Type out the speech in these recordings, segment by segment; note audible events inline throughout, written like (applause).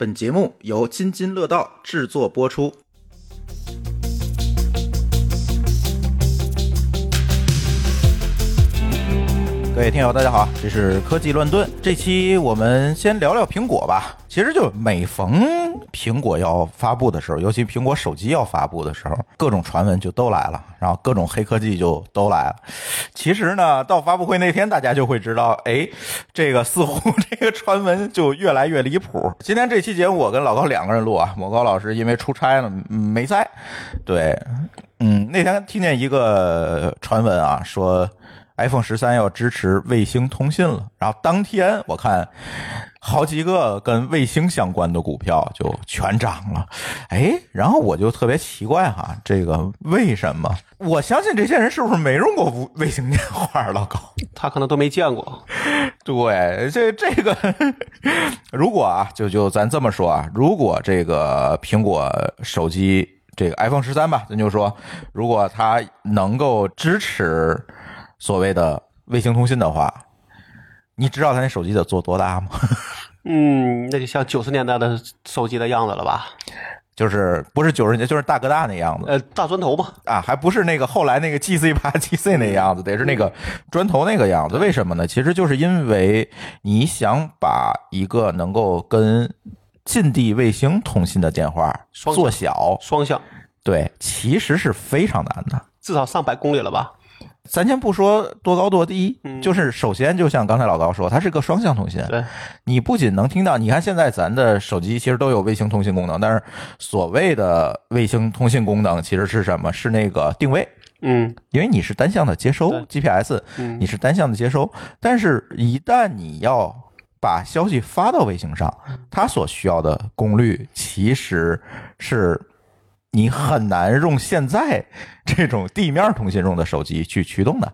本节目由津津乐道制作播出。各位听友，大家好，这是科技乱炖。这期我们先聊聊苹果吧。其实就每逢苹果要发布的时候，尤其苹果手机要发布的时候，各种传闻就都来了，然后各种黑科技就都来了。其实呢，到发布会那天，大家就会知道，哎，这个似乎这个传闻就越来越离谱。今天这期节目，我跟老高两个人录啊，某高老师因为出差了没在。对，嗯，那天听见一个传闻啊，说。iPhone 十三要支持卫星通信了，然后当天我看好几个跟卫星相关的股票就全涨了，哎，然后我就特别奇怪哈，这个为什么？我相信这些人是不是没用过卫星电话？老高，他可能都没见过。(laughs) 对，这这个，如果啊，就就咱这么说啊，如果这个苹果手机这个 iPhone 十三吧，咱就说，如果它能够支持。所谓的卫星通信的话，你知道他那手机得做多大吗？(laughs) 嗯，那就像九十年代的手机的样子了吧？就是不是九十年，就是大哥大那样子。呃，大砖头吧。啊，还不是那个后来那个 G C 八 G C (laughs) 那样子，得是那个砖头那个样子。为什么呢？其实就是因为你想把一个能够跟近地卫星通信的电话做小双向，对，其实是非常难的，至少上百公里了吧。咱先不说多高多低，就是首先就像刚才老高说，它是个双向通信。对，你不仅能听到，你看现在咱的手机其实都有卫星通信功能，但是所谓的卫星通信功能其实是什么？是那个定位。嗯，因为你是单向的接收 GPS，你是单向的接收，但是一旦你要把消息发到卫星上，它所需要的功率其实是。你很难用现在这种地面通信用的手机去驱动的，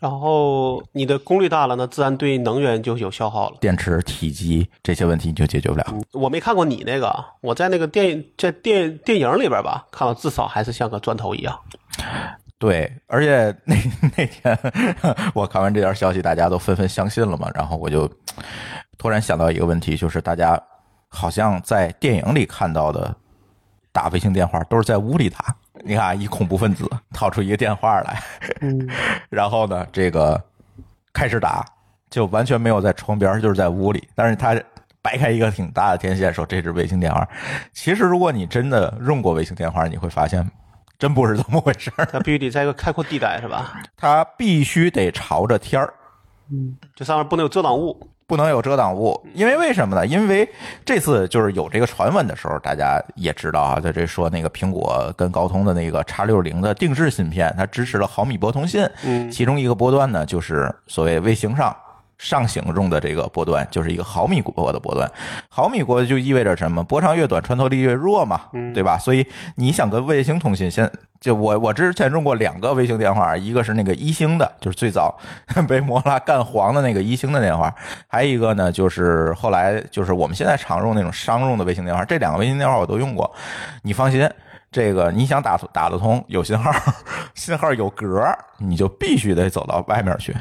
然后你的功率大了，那自然对能源就有消耗了，电池体积这些问题你就解决不了。我没看过你那个，我在那个电影在电电影里边吧，看到至少还是像个砖头一样。对，而且那 (laughs) 那天我看完这条消息，大家都纷纷相信了嘛，然后我就突然想到一个问题，就是大家好像在电影里看到的。打卫星电话都是在屋里打，你看，一恐怖分子掏出一个电话来，(laughs) 然后呢，这个开始打，就完全没有在窗边，就是在屋里。但是他掰开一个挺大的天线，说这是卫星电话。其实，如果你真的用过卫星电话，你会发现，真不是这么回事儿。它必须得在一个开阔地带，是吧？它必须得朝着天儿，嗯，这上面不能有遮挡物。不能有遮挡物，因为为什么呢？因为这次就是有这个传闻的时候，大家也知道啊，在这说那个苹果跟高通的那个叉六零的定制芯片，它支持了毫米波通信，嗯，其中一个波段呢，就是所谓卫星上。上行中的这个波段就是一个毫米波的波段，毫米波就意味着什么？波长越短，穿透力越弱嘛，对吧？所以你想跟卫星通信，先就我我之前用过两个卫星电话，一个是那个一星的，就是最早 (laughs) 被摩拉干黄的那个一星的电话，还有一个呢，就是后来就是我们现在常用那种商用的卫星电话。这两个卫星电话我都用过，你放心，这个你想打打得通，有信号，(laughs) 信号有格，你就必须得走到外面去。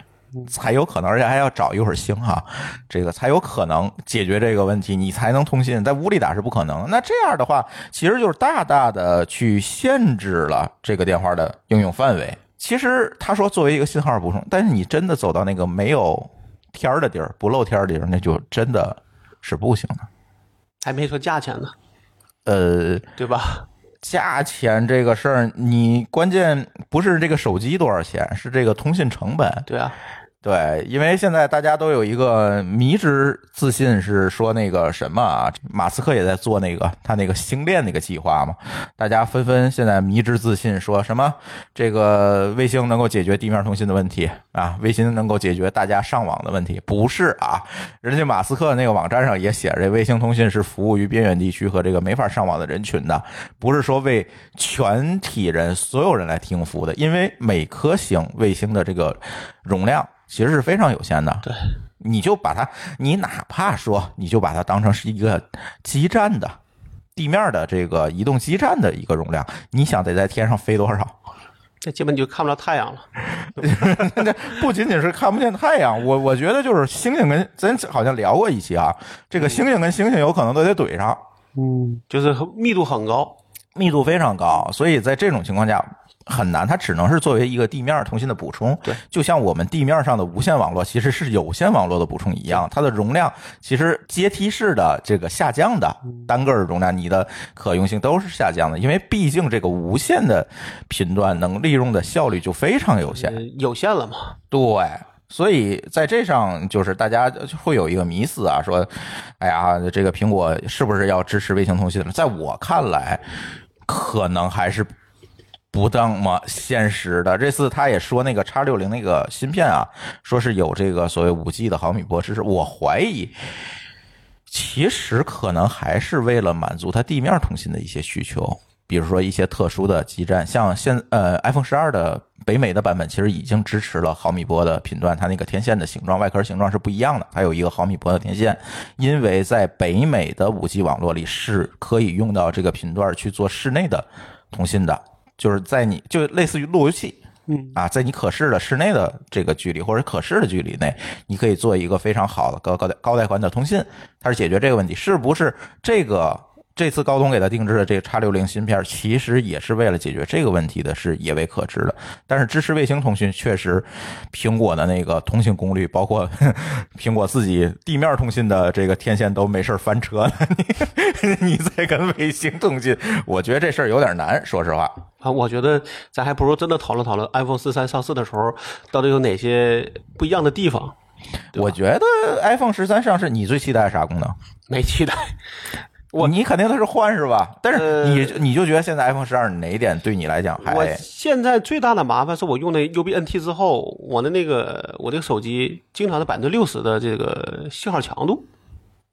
才有可能，而且还要找一会儿星哈，这个才有可能解决这个问题，你才能通信。在屋里打是不可能。那这样的话，其实就是大大的去限制了这个电话的应用范围。其实他说作为一个信号补充，但是你真的走到那个没有天儿的地儿、不露天儿的地儿，那就真的是不行的。还没说价钱呢，呃，对吧？价钱这个事儿，你关键不是这个手机多少钱，是这个通信成本。对啊。对，因为现在大家都有一个迷之自信，是说那个什么啊，马斯克也在做那个他那个星链那个计划嘛，大家纷纷现在迷之自信，说什么这个卫星能够解决地面通信的问题啊，卫星能够解决大家上网的问题，不是啊，人家马斯克那个网站上也写着，卫星通信是服务于边远地区和这个没法上网的人群的，不是说为全体人所有人来提供服务的，因为每颗星卫星的这个容量。其实是非常有限的，对，你就把它，你哪怕说，你就把它当成是一个基站的地面的这个移动基站的一个容量，你想得在天上飞多少？这基本就看不到太阳了。(laughs) 这 (laughs) 不仅仅是看不见太阳，我我觉得就是星星跟咱好像聊过一期啊，这个星星跟星星有可能都得怼上，嗯，就是密度很高。密度非常高，所以在这种情况下很难，它只能是作为一个地面通信的补充。对，就像我们地面上的无线网络其实是有线网络的补充一样，它的容量其实阶梯式的这个下降的，单个的容量你的可用性都是下降的，因为毕竟这个无线的频段能利用的效率就非常有限，呃有限了嘛？对。所以在这上，就是大家会有一个迷思啊，说，哎呀，这个苹果是不是要支持卫星通信了？在我看来，可能还是不那么现实的。这次他也说那个叉六零那个芯片啊，说是有这个所谓五 G 的毫米波支持，我怀疑。其实可能还是为了满足它地面通信的一些需求，比如说一些特殊的基站，像现呃 iPhone 十二的北美的版本其实已经支持了毫米波的频段，它那个天线的形状、外壳形状是不一样的，它有一个毫米波的天线，因为在北美的五 G 网络里是可以用到这个频段去做室内的通信的，就是在你就类似于路由器。嗯啊，在你可视的室内的这个距离或者可视的距离内，你可以做一个非常好的高高带高带宽的通信，它是解决这个问题。是不是这个这次高通给他定制的这个叉六零芯片，其实也是为了解决这个问题的，是也未可知的。但是支持卫星通讯，确实苹果的那个通信功率，包括 (laughs) 苹果自己地面通信的这个天线都没事翻车 (laughs) 了，你你再跟卫星通信，我觉得这事儿有点难，说实话。啊，我觉得咱还不如真的讨论讨论 iPhone 四三上市的时候到底有哪些不一样的地方。我觉得 iPhone 十三上市，你最期待啥功能？没期待，我你肯定它是换是吧？但是呃你你就觉得现在 iPhone 十二哪一点对你来讲还我现在最大的麻烦是我用那 UBNT 之后，我的那个我这个手机经常是百分之六十的这个信号强度。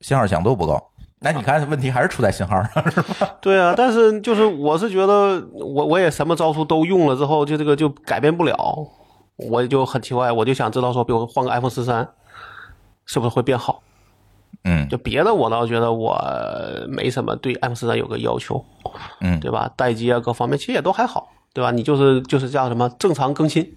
信号强度不够？那你看问题还是出在信号上是吧？(laughs) 对啊，但是就是我是觉得我我也什么招数都用了之后，就这个就改变不了，我就很奇怪，我就想知道说，比如换个 iPhone 十三，是不是会变好？嗯就别的我倒觉得我没什么对 iPhone 十三有个要求，嗯对吧？待机啊各方面其实也都还好，对吧？你就是就是叫什么正常更新，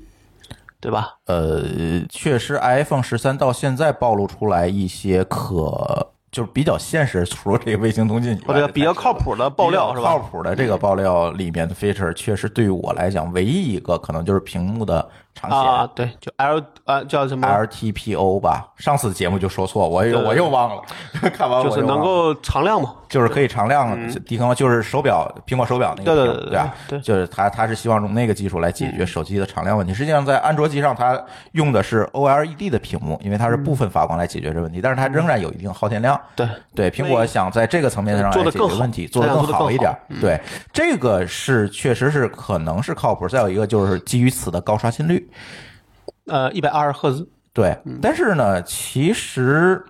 对吧？呃，确实 iPhone 十三到现在暴露出来一些可就是比较现实，除了这个卫星通信以外或者比较靠谱的爆料是吧靠？谱的这个爆料里面的 feature，确实对于我来讲，唯一一个可能就是屏幕的长显。啊，对，就 L 啊叫什么？LTPO 吧，上次节目就说错，我又我又忘了，看完我就是能够常亮嘛？就是可以常亮低空，就是手表苹果手表那个，对对对对吧？对就是它它是希望用那个技术来解决手机的常亮问题。实际上在安卓机上，它用的是 OLED 的屏幕，因为它是部分发光来解决这个问题，但是它仍然有一定耗电量。对，对，苹果想在这个层面上来解做的更好决问题，做得这样做得更更好一点对，这个是确实是可能是靠谱。再有一个就是基于此的高刷新率。呃，一百二十赫兹，对，嗯但是呢，其实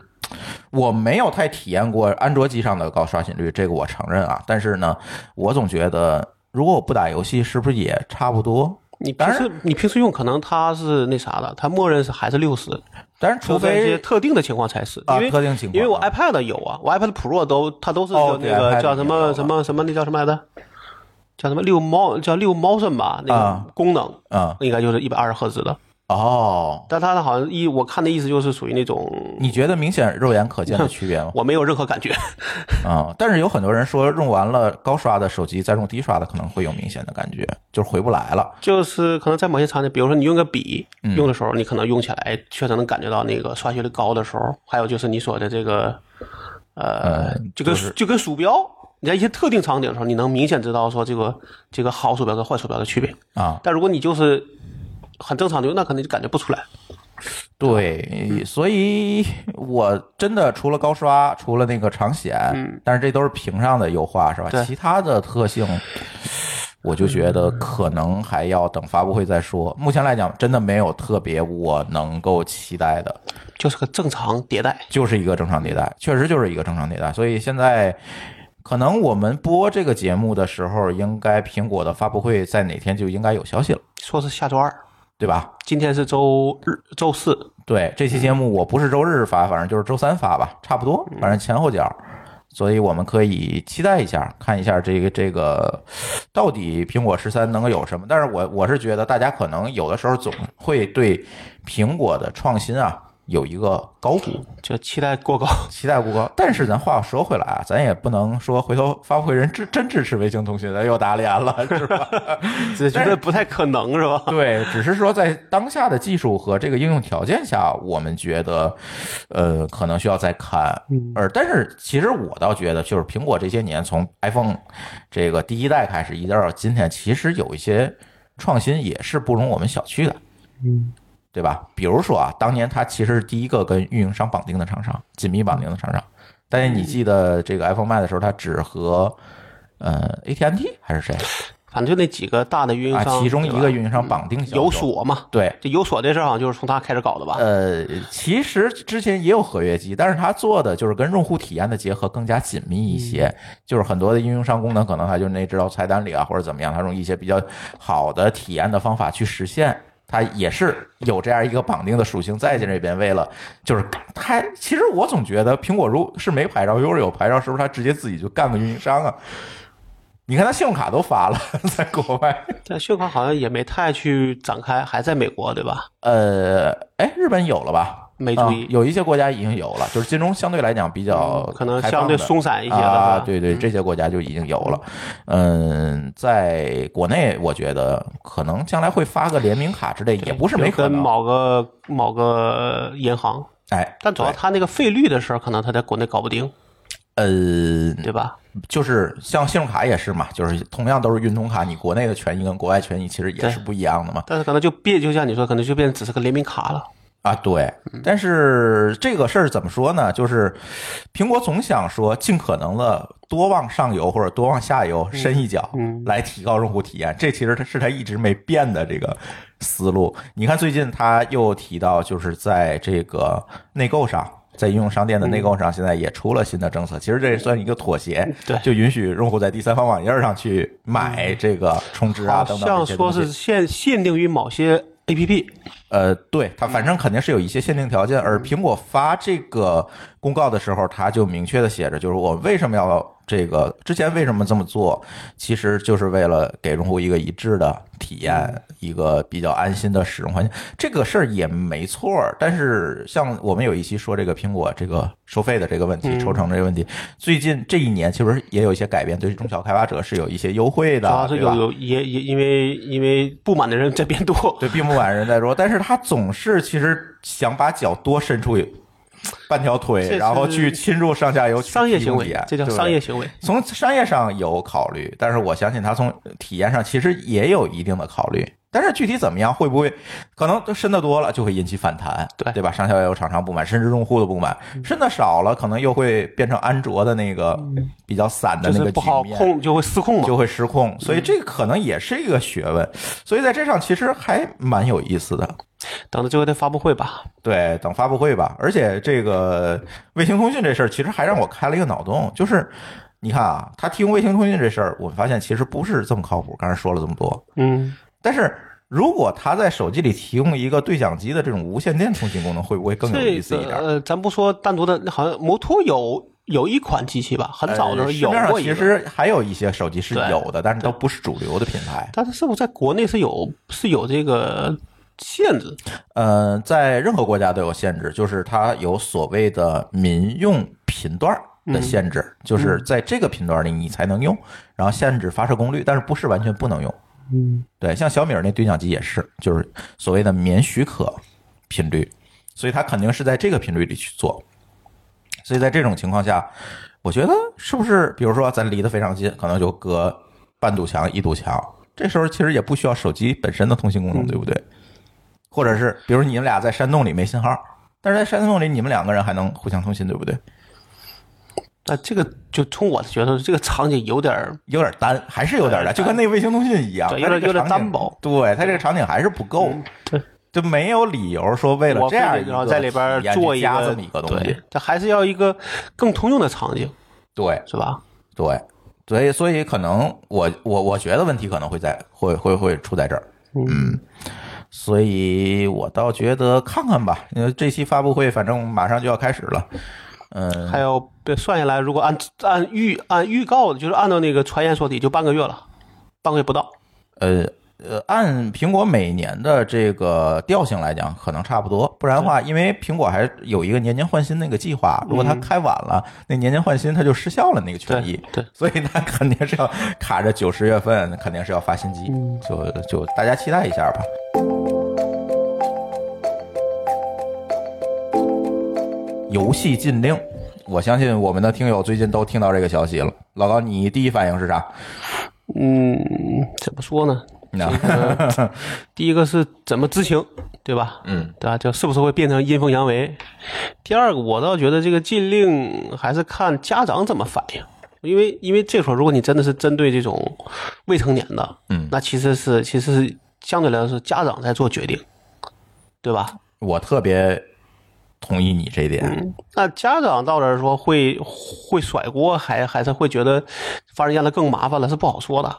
我没有太体验过安卓机上的高刷新率，这个我承认啊。但是呢，我总觉得如果我不打游戏，是不是也差不多？你平时你平时用可能它是那啥的，它默认是还是六十，但是除非一些非特定的情况才是，啊因为特定情况因为我啊 iPad 有啊，我 iPad Pro 都它都是那个叫什么什么什么那叫什么来着？叫什么六猫叫六猫声吧？那啊个功能嗯应该就是一百二十赫兹的，哦，但它的好像意我看的意思就是属于那种你觉得明显肉眼可见的区别吗？(laughs) 我没有任何感觉。啊、但是有很多人说用完了高刷的手机再用低刷的可能会有明显的感觉，就是回不来了。就是可能在某些场景，比如说你用个笔嗯用的时候，你可能用起来确实能感觉到那个刷新率高的时候。还有就是你说的这个，呃呃，就跟就是就跟鼠标，你在一些特定场景的时候，你能明显知道说这个这个好鼠标跟坏鼠标的区别。啊，但如果你就是很正常的用，那可能就感觉不出来。对，所以我真的除了高刷，除了那个长显，但是这都是屏上的优化是吧？对其他的特性，我就觉得可能还要等发布会再说。目前来讲，真的没有特别我能够期待的，就是个正常迭代。就是一个正常迭代，确实就是一个正常迭代。所以现在。可能我们播这个节目的时候，应该苹果的发布会在哪天就应该有消息了，说是下周二，对吧？今天是周日、周四，对，这期节目我不是周日发，反正就是周三发吧，差不多，反正前后脚。所以我们可以期待一下，看一下这个这个到底苹果十三能够有什么。但是我我是觉得大家可能有的时候总会对苹果的创新啊。有一个高估，就期待过高，(laughs) 期待过高。但是咱话说回来啊，咱也不能说回头发布会人支真支持卫星通讯，咱又打脸了，(laughs) 是吧？这觉得不太可能，是吧？对，只是说在当下的技术和这个应用条件下，我们觉得，呃，可能需要再看。而但是其实我倒觉得，就是苹果这些年从 iPhone 这个第一代开始，一直到今天，其实有一些创新也是不容我们小觑的。嗯。对吧？比如说啊，当年它其实是第一个跟运营商绑定的厂商，紧密绑定的厂商。但是你记得这个 iPhone 卖的时候，它只和呃 AT&T 还是谁？(laughs) 反正就那几个大的运营商，啊其中一个运营商绑定有锁嘛？对，这有锁这事儿好像就是从他开始搞的吧？呃，其实之前也有合约机，但是他做的就是跟用户体验的结合更加紧密一些，就是很多的运营商功能可能他就那知道菜单里啊，或者怎么样，他用一些比较好的体验的方法去实现。它也是有这样一个绑定的属性在这边，为了就是它，其实我总觉得苹果如是没牌照，如果有牌照，是不是它直接自己就干个运营商啊？你看它信用卡都发了，(laughs) 在国外，但信用卡好像也没太去展开，还在美国对吧？呃，哎，日本有了吧？没注意，有一些国家已经有了，就是金融相对来讲比较可能相对松散一些的啊，对对，这些国家就已经有了。嗯，在国内，我觉得可能将来会发个联名卡之类，也不是没可能。跟某个某个银行，哎，但主要他那个费率的事儿，可能他在国内搞不定。呃，对吧？就是像信用卡也是嘛，就是同样都是运通卡，你国内的权益跟国外权益其实也是不一样的嘛。但是可能就变，就像你说，可能就变成只是个联名卡了。啊，对，但是这个事儿怎么说呢？就是苹果总想说尽可能的多往上游或者多往下游伸一脚，来提高用户体验。这其实它是它一直没变的这个思路。你看最近他又提到，就是在这个内购上，在应用商店的内购上，现在也出了新的政策。其实这也算一个妥协，对，就允许用户在第三方网页上去买这个充值啊等等像说是限限定于某些。A P P，呃，对它反正肯定是有一些限定条件，而苹果发这个公告的时候，它就明确的写着，就是我为什么要。这个之前为什么这么做？其实就是为了给用户一个一致的体验，一个比较安心的使用环境。这个事儿也没错。但是像我们有一期说这个苹果这个收费的这个问题、抽成这个问题，最近这一年其实也有一些改变，对中小开发者是有一些优惠的。主要是有有也也因为因为不满的人在变多，对，并不满的人在多，但是他总是其实想把脚多伸出。半条腿，然后去侵入上下游商业行为，这叫商业行为。从商业上有考虑，但是我相信他从体验上其实也有一定的考虑。但是具体怎么样，会不会可能都深的多了，就会引起反弹，对对吧？上下游厂商不满，甚至用户的不满。深的少了，可能又会变成安卓的那个比较散的那个不好控，就会失控，就会失控。所以这个可能也是一个学问。所以在这上其实还蛮有意思的。等着最后的发布会吧。对，等发布会吧。而且这个卫星通讯这事儿，其实还让我开了一个脑洞，就是你看啊，他提供卫星通讯这事儿，我们发现其实不是这么靠谱。刚才说了这么多，嗯。但是如果他在手机里提供一个对讲机的这种无线电通信功能，会不会更有意思一点？呃，咱不说单独的，好像摩托有有一款机器吧，很早的时候有过其实还有一些手机是有的，但是都不是主流的品牌。但是是不是在国内是有是有这个限制？呃，在任何国家都有限制，就是它有所谓的民用频段的限制，就是在这个频段里你才能用，然后限制发射功率，但是不是完全不能用。嗯，对，像小米那对讲机也是，就是所谓的免许可频率，所以它肯定是在这个频率里去做。所以在这种情况下，我觉得是不是，比如说咱离得非常近，可能就隔半堵墙、一堵墙，这时候其实也不需要手机本身的通信功能，对不对？或者是，比如你们俩在山洞里没信号，但是在山洞里你们两个人还能互相通信，对不对？那这个就从我的角度，这个场景有点有点单，还是有点单，就跟那卫星通信一样，有点有点单薄。对，它这个场景还是不够，对，就没有理由说为了这样然后在里边做一个这么一个东西，它还是要一个更通用的场景，对，是吧？对，所以所以可能我我我觉得问题可能会在会会会出在这儿，嗯，所以我倒觉得看看吧，因为这期发布会反正马上就要开始了。嗯，还有对，算下来，如果按按预按预告的，就是按照那个传言说的，就半个月了，半个月不到。呃呃，按苹果每年的这个调性来讲，可能差不多。不然的话，因为苹果还有一个年年换新那个计划，如果它开晚了，那年年换新它就失效了那个权益。对，所以它肯定是要卡着九十月份，肯定是要发新机。就就大家期待一下吧。游戏禁令，我相信我们的听友最近都听到这个消息了。老高，你第一反应是啥？嗯，怎么说呢？那 (laughs) 第一个是怎么知情，对吧？嗯，对吧？就是不是会变成阴奉阳违？第二个，我倒觉得这个禁令还是看家长怎么反应，因为因为这时候如果你真的是针对这种未成年的，嗯那其实是其实是相对来说是家长在做决定，对吧？我特别同意你这一点。那家长到这儿说会会甩锅，还还是会觉得发生让他更麻烦了，是不好说的。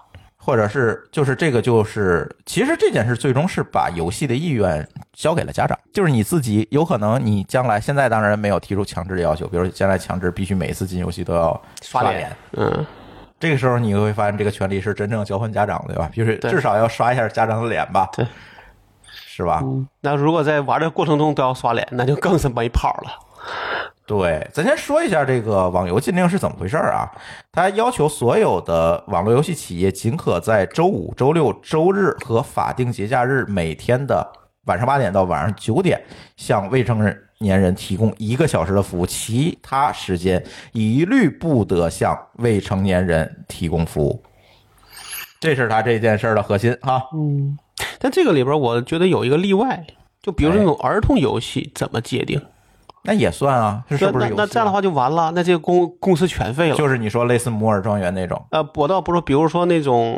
或者是就是这个就是，其实这件事最终是把游戏的意愿交给了家长，就是你自己有可能你将来现在当然没有提出强制的要求，比如将来强制必须每一次进游戏都要刷脸，嗯，这个时候你会发现这个权利是真正交换家长的，对吧？就是至少要刷一下家长的脸吧，对，是吧？那如果在玩的过程中都要刷脸，那就更是没跑了。对，咱先说一下这个网游禁令是怎么回事儿啊？它要求所有的网络游戏企业仅可在周五、周六、周日和法定节假日每天的晚上八点到晚上九点向未成年人提供一个小时的服务，其他时间一律不得向未成年人提供服务。这是他这件事儿的核心哈。但这个里边，我觉得有一个例外，就比如说那种儿童游戏怎么界定？那也算啊，这是不是那这样的话就完了，那这个公公司全废了。就是你说类似摩尔庄园那种，呃，我倒不是，比如说那种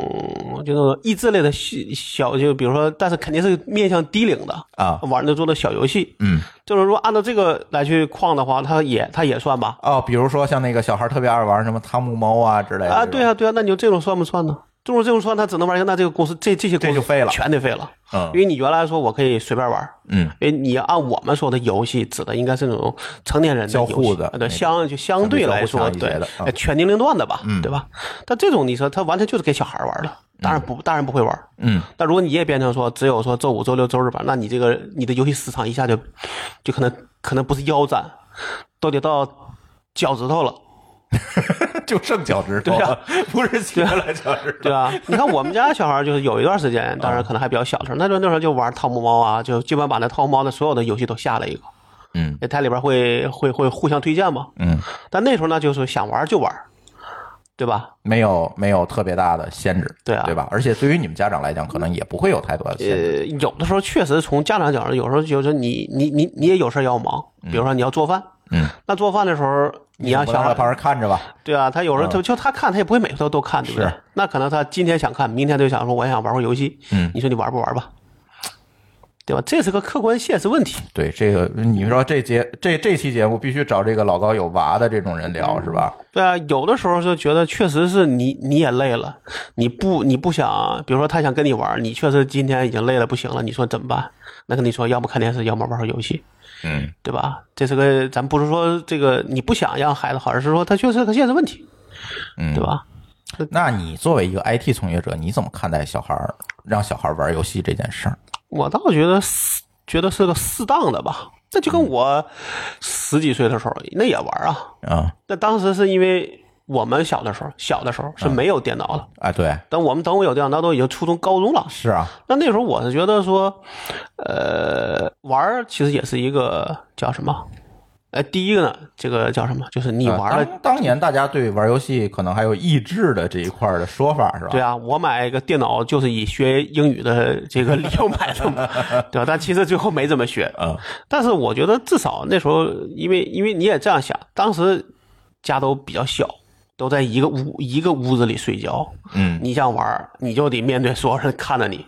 就那种益智类的小小，就比如说，但是肯定是面向低龄的啊玩的做的小游戏。嗯，就是说按照这个来去框的话，它也它也算吧？哦，比如说像那个小孩特别爱玩什么汤姆猫啊之类的啊，对啊，对啊，那你就这种算不算呢？这种这种说，它只能玩一个，那这个公司这这些公司就废了。全得废了。嗯。因为你原来说我可以随便玩，嗯，因为你按我们说的游戏，指的应该是那种成年人的交游戏呃对，相就相对来说，对全年龄段的吧，嗯。对吧？但这种你说他完全就是给小孩玩的，当然不，当然不会玩。嗯，那如果你也变成说只有说周五、周六、周日玩，那你这个你的游戏时长一下就就可能可能不是腰斩，都得到脚趾头了。(laughs) (laughs) 就剩脚趾头对啊了，(laughs) 不是切了脚趾头。对啊，(laughs) 你看我们家小孩就是有一段时间，当然可能还比较小的时候，那时候那时候就玩汤姆猫啊，就基本把那汤姆猫的所有的游戏都下了一个，嗯它里边会会会互相推荐嘛。嗯，但那时候呢，就是想玩就玩，对吧？没有没有特别大的限制，对啊对吧？而且对于你们家长来讲，可能也不会有太多的限制。呃，有的时候确实从家长角度，有时候就是你你你你也有事要忙，比如说你要做饭，嗯，那做饭的时候你让小孩不能在旁边看着吧？对啊，他有时候就他看，他也不会每次都都看，对不对是？那可能他今天想看，明天就想说我也想玩会游戏，嗯你说你玩不玩吧？对吧？这是个客观现实问题。对这个，你说这节这这期节目必须找这个老高有娃的这种人聊，是吧？对啊，有的时候就觉得确实是你你也累了，你不你不想，比如说他想跟你玩，你确实今天已经累了不行了，你说怎么办？那跟你说，要么看电视，要么玩会游戏，嗯，对吧？这是个咱不是说这个你不想让孩子好，而是说他确实是个现实问题，嗯对吧？那你作为一个 IT 从业者，你怎么看待小孩儿让小孩儿玩游戏这件事儿？我倒觉得是觉得是个适当的吧，那就跟我十几岁的时候那也玩啊，啊那当时是因为我们小的时候小的时候是没有电脑的，啊，对，等我们等我有电脑，那都已经初中高中了。是啊，那那时候我是觉得说，呃，玩儿其实也是一个叫什么？呃，第一个呢，这个叫什么？就是你啊玩了，当当年大家对玩游戏可能还有益智的这一块的说法，是吧？对啊，我买一个电脑就是以学英语的这个理由买的嘛，(laughs) 对吧？但其实最后没怎么学。嗯但是我觉得至少那时候，因为因为你也这样想，当时家都比较小，都在一个屋一个屋子里睡觉，嗯你想玩儿，你就得面对所有人看着你，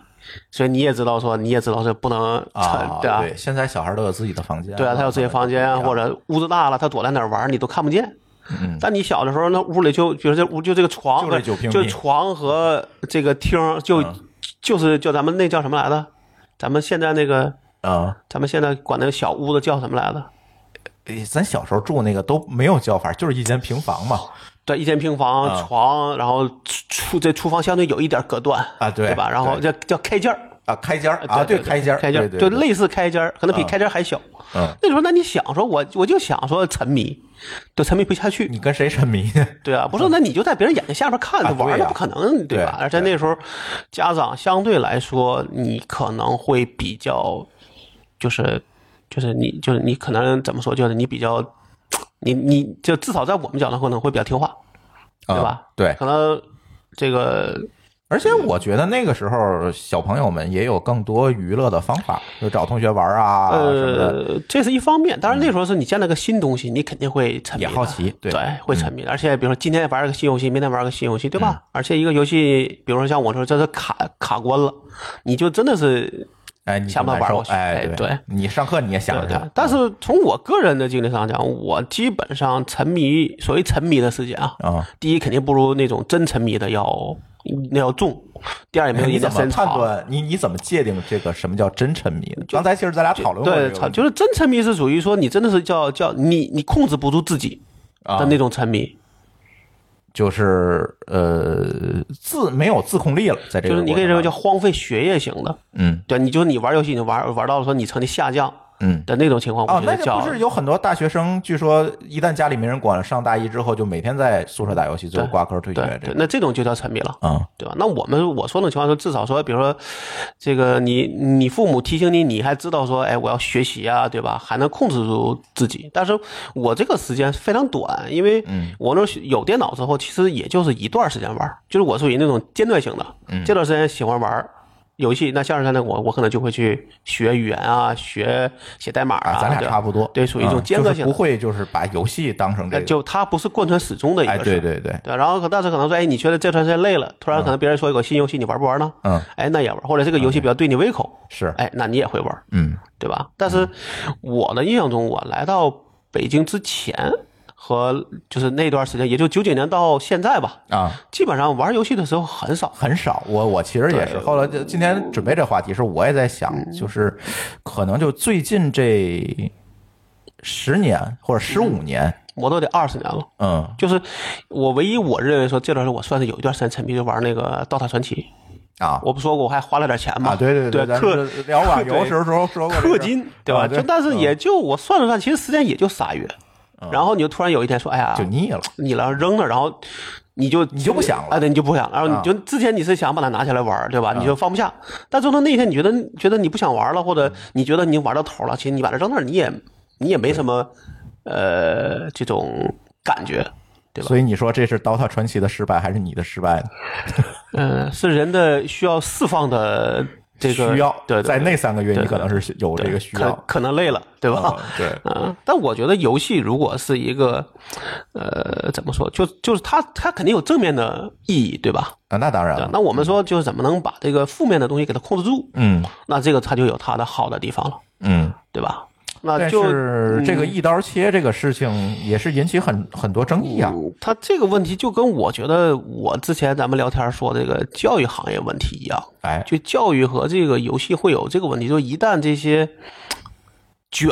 所以你也知道说，你也知道是不能啊，对啊？对，现在小孩都有自己的房间，对啊，他有自己房间啊，或者屋子大了，他躲在哪儿玩儿你都看不见。嗯但你小的时候，那屋里就比如这屋就这个床就床和这个厅儿就嗯就是叫咱们那叫什么来着？咱们现在那个啊，咱们现在管那个小屋子叫什么来着？诶咱小时候住那个都没有叫法，就是一间平房嘛。对，一间平房、啊床，然后厨这厨房相对有一点隔断啊对对吧？然后叫叫开间儿啊，开间儿啊，对开间儿，开间就类似开间儿，可能比啊开间儿还小。嗯，那时候，那你想说，我我就想说沉迷，都沉迷不下去。你跟谁沉迷呢？对啊，不是，那你就在别人眼睛下边看着玩那不可能，对吧？而且那时候家长相对来说，你可能会比较，就是就是你就是你可能怎么说，就是你比较，你你就至少在我们角度可能会比较听话，对吧啊？对，可能这个而且我觉得那个时候小朋友们也有更多娱乐的方法，就找同学玩啊。呃，这是一方面，当然那时候是你见了个新东西，你肯定会沉迷，也好奇对对，会沉迷的。而且比如说今天玩个新游戏，明天玩个新游戏，对吧？而且一个游戏，比如说像我说这是卡卡关了，你就真的是哎，你想办法难受玩过去哎，哎对你上课你也想着它，。但是从我个人的经历上讲，我基本上沉迷，所谓沉迷的时间啊，啊，第一肯定不如那种真沉迷的要那要重，第二也没有你怎么判。断？你你怎么界定这个什么叫真沉迷？刚才其实咱俩讨论过对就是真沉迷是属于说你真的是叫叫你你控制不住自己啊的那种沉迷，就是呃自没有自控力了，在这个就是你可以认为叫荒废学业型的。嗯对，你就你玩游戏，你玩玩到了说你成绩下降嗯。的那种情况，哦我，觉得叫那就不是有很多大学生，据说一旦家里没人管，上大一之后就每天在宿舍打游戏，最后挂科退学对那这种就叫沉迷了。啊，对吧？那我们我说那种情况说，至少说，比如说，这个你你父母提醒你，你还知道说，哎，我要学习啊，对吧？还能控制住自己。但是我这个时间非常短，因为我那有电脑之后，其实也就是一段时间玩，就是我属于那种间断型的，这段时间喜欢玩。游戏那像是呢，我我可能就会去学语言啊，学写代码啊，咱俩差不多，对，属于一种啊间隔性不，会就是把游戏当成这就它不是贯穿始终的一个。对对对，对，然后可但是可能说，哎，你觉得这段时间累了，突然可能别人说有个新游戏，你玩不玩呢？嗯，哎，那也玩，或者这个游戏比较对你胃口，是，哎，那你也会玩，嗯。对吧？但是我的印象中，我来到北京之前和就是那段时间，也就九九年到现在吧，啊，基本上玩游戏的时候很少。很少。我我其实也是，后来就今天准备这话题时，我也在想，嗯就是可能就最近这十年或者十五年，我都得二十年了，嗯就是我唯一我认为说这段时间我算是有一段时间沉迷，就玩那个《DOTA 传奇》。啊我不说过我还花了点钱吗？啊，对对对，咱氪是聊网游时候说说过氪金，对吧？啊就但是也就我算了算，其实时间也就仨月。然后你就突然有一天说：“哎呀，就腻了，腻了扔了，然后你就你就不想了哎，对，你就不想了。然后你啊就之前你是想把它拿起来玩，对吧？你就放不下。但最后那一天你觉得觉得你不想玩了，或者你觉得你玩到头了，其实你把它扔那儿，你也你也没什么呃这种感觉，对吧？所以你说这是《DOTA 传奇》的失败，还是你的失败呢？嗯，(laughs) 是人的需要释放的这个需要对，对在那三个月，你可能是有这个需可要，可能累了，对吧？啊对，(laughs) 嗯，但我觉得游戏如果是一个，呃，怎么说，就就是它它肯定有正面的意义，对吧？啊，那当然了，那我们说就是怎么能把这个负面的东西给它控制住，嗯那这个它就有它的好的地方了，嗯。对吧？那但就是这个一刀切这个事情也是引起很很多争议啊。嗯它这个问题就跟我觉得我之前咱们聊天说这个教育行业问题一样，哎，就教育和这个游戏会有这个问题，就一旦这些卷，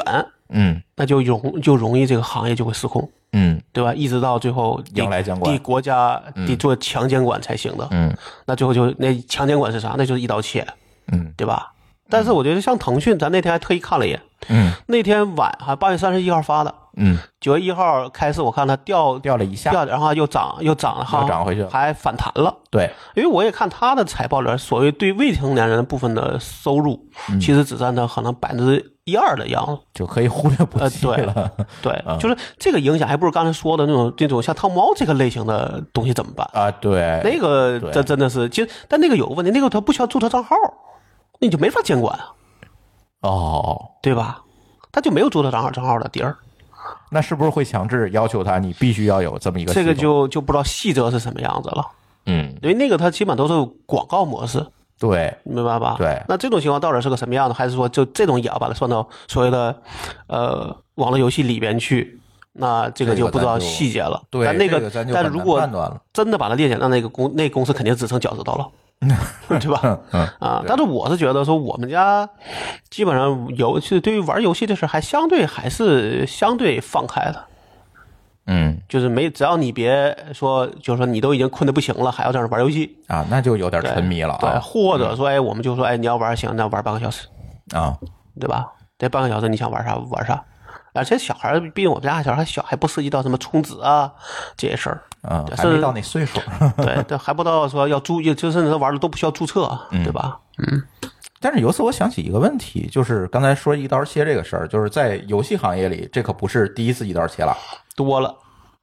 嗯那就容就容易这个行业就会失控。嗯对吧？一直到最后得迎来监管得国家得做强监管才行的。嗯那最后就那强监管是啥？那就是一刀切，嗯对吧？但是我觉得像腾讯，咱那天还特意看了一眼，嗯那天晚还八月三十一号发的，嗯，九月一号开始我看它掉掉了一下，掉，然后又涨又涨了，哈，又涨回去了还反弹了。对，因为我也看它的财报里边，所谓对未成年人部分的收入，嗯其实只占到可能百分之一二的样子。就可以忽略不计呃对了。对，就是这个影响，还不如刚才说的那种这种像汤猫这个类型的东西怎么办？啊，对，那个这真的是，其实但那个有个问题，那个它不需要注册账号，那你就没法监管啊，哦，对吧？他就没有注册账号账号的地儿，那是不是会强制要求他你必须要有这么一个这个就就不知道细则是什么样子了。嗯，因为那个它基本都是广告模式，对，明白吧？对那这种情况到底是个什么样的？还是说就这种也要把它算到所谓的呃网络游戏里边去？那这个就不知道细节了。对，但那这个但如果。真的把它列减，那那个公那公司肯定只剩脚趾头了。(laughs) 对吧？嗯啊，但是我是觉得说，我们家基本上游戏对于玩游戏这事还相对还是相对放开的，嗯就是没只要你别说，就是说你都已经困得不行了，还要在那玩游戏，啊，那就有点沉迷了对，啊或者说哎，我们就说哎，你要玩行，那玩半个小时，啊，对吧？这半个小时你想玩啥玩啥。而且小孩儿，毕竟我们家小孩还小，还不涉及到什么充值啊这些事儿。嗯，还没到那岁数。(laughs) 对，对还不到说要注，就甚至他玩的都不需要注册，嗯对吧？嗯但是由此我想起一个问题，就是刚才说一刀切这个事儿，就是在游戏行业里，这可不是第一次一刀切了多了，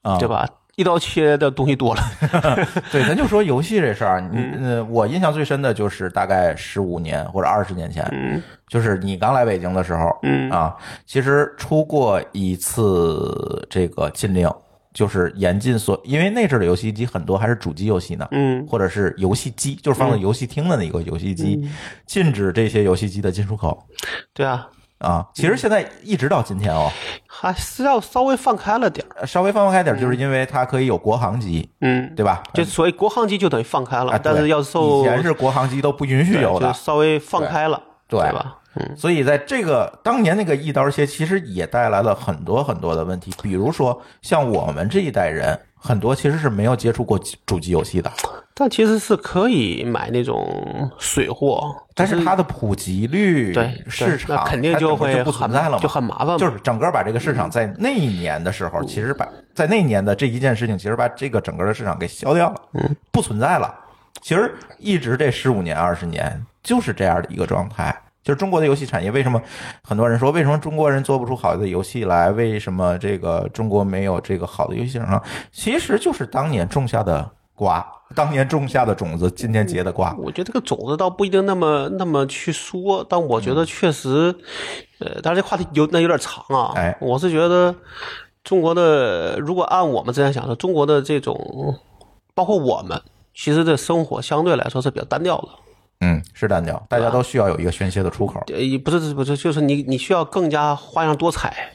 啊，对吧？一刀切的东西多了 (laughs) (laughs) 对，咱就说游戏这事儿，你嗯呃，我印象最深的就是大概十五年或者二十年前，嗯就是你刚来北京的时候，嗯啊，其实出过一次这个禁令，就是严禁所，因为那阵儿的游戏机很多还是主机游戏呢，嗯。或者是游戏机，就是放在游戏厅的那个游戏机，嗯。禁止这些游戏机的进出口。对啊，啊。其实现在一直到今天哦，还是要稍微放开了点儿，稍微放开点儿，就是因为它可以有国行机，嗯，对吧？就所以国行机就等于放开了，啊，但是要受以前是国行机都不允许有的。就，稍微放开了，对。对吧？嗯。所以在这个当年那个一刀切，其实也带来了很多很多的问题，比如说像我们这一代人，很多其实是没有接触过主机游戏的，但其实是可以买那种水货，但是它的普及率、对对市场，那肯定就会不存在了嘛，就很麻烦嘛，就是整个把这个市场在那一年的时候，其实把在那一年的这一件事情，其实把这个整个的市场给消掉了，嗯，不存在了。其实一直这十五年、二十年就是这样的一个状态。就是中国的游戏产业为什么很多人说为什么中国人做不出好的游戏来？为什么这个中国没有这个好的游戏市场？其实就是当年种下的瓜，当年种下的种子，今天结的瓜。我觉得这个种子倒不一定那么那么去说，但我嗯觉得确实，呃，当然这话题有那有点长啊。哎我是觉得中国的，如果按我们之前想的，中国的这种，包括我们，其实这生活相对来说是比较单调的。嗯，是单调，大家都需要有一个宣泄的出口。呃，不是不是，就是你你需要更加花样多彩。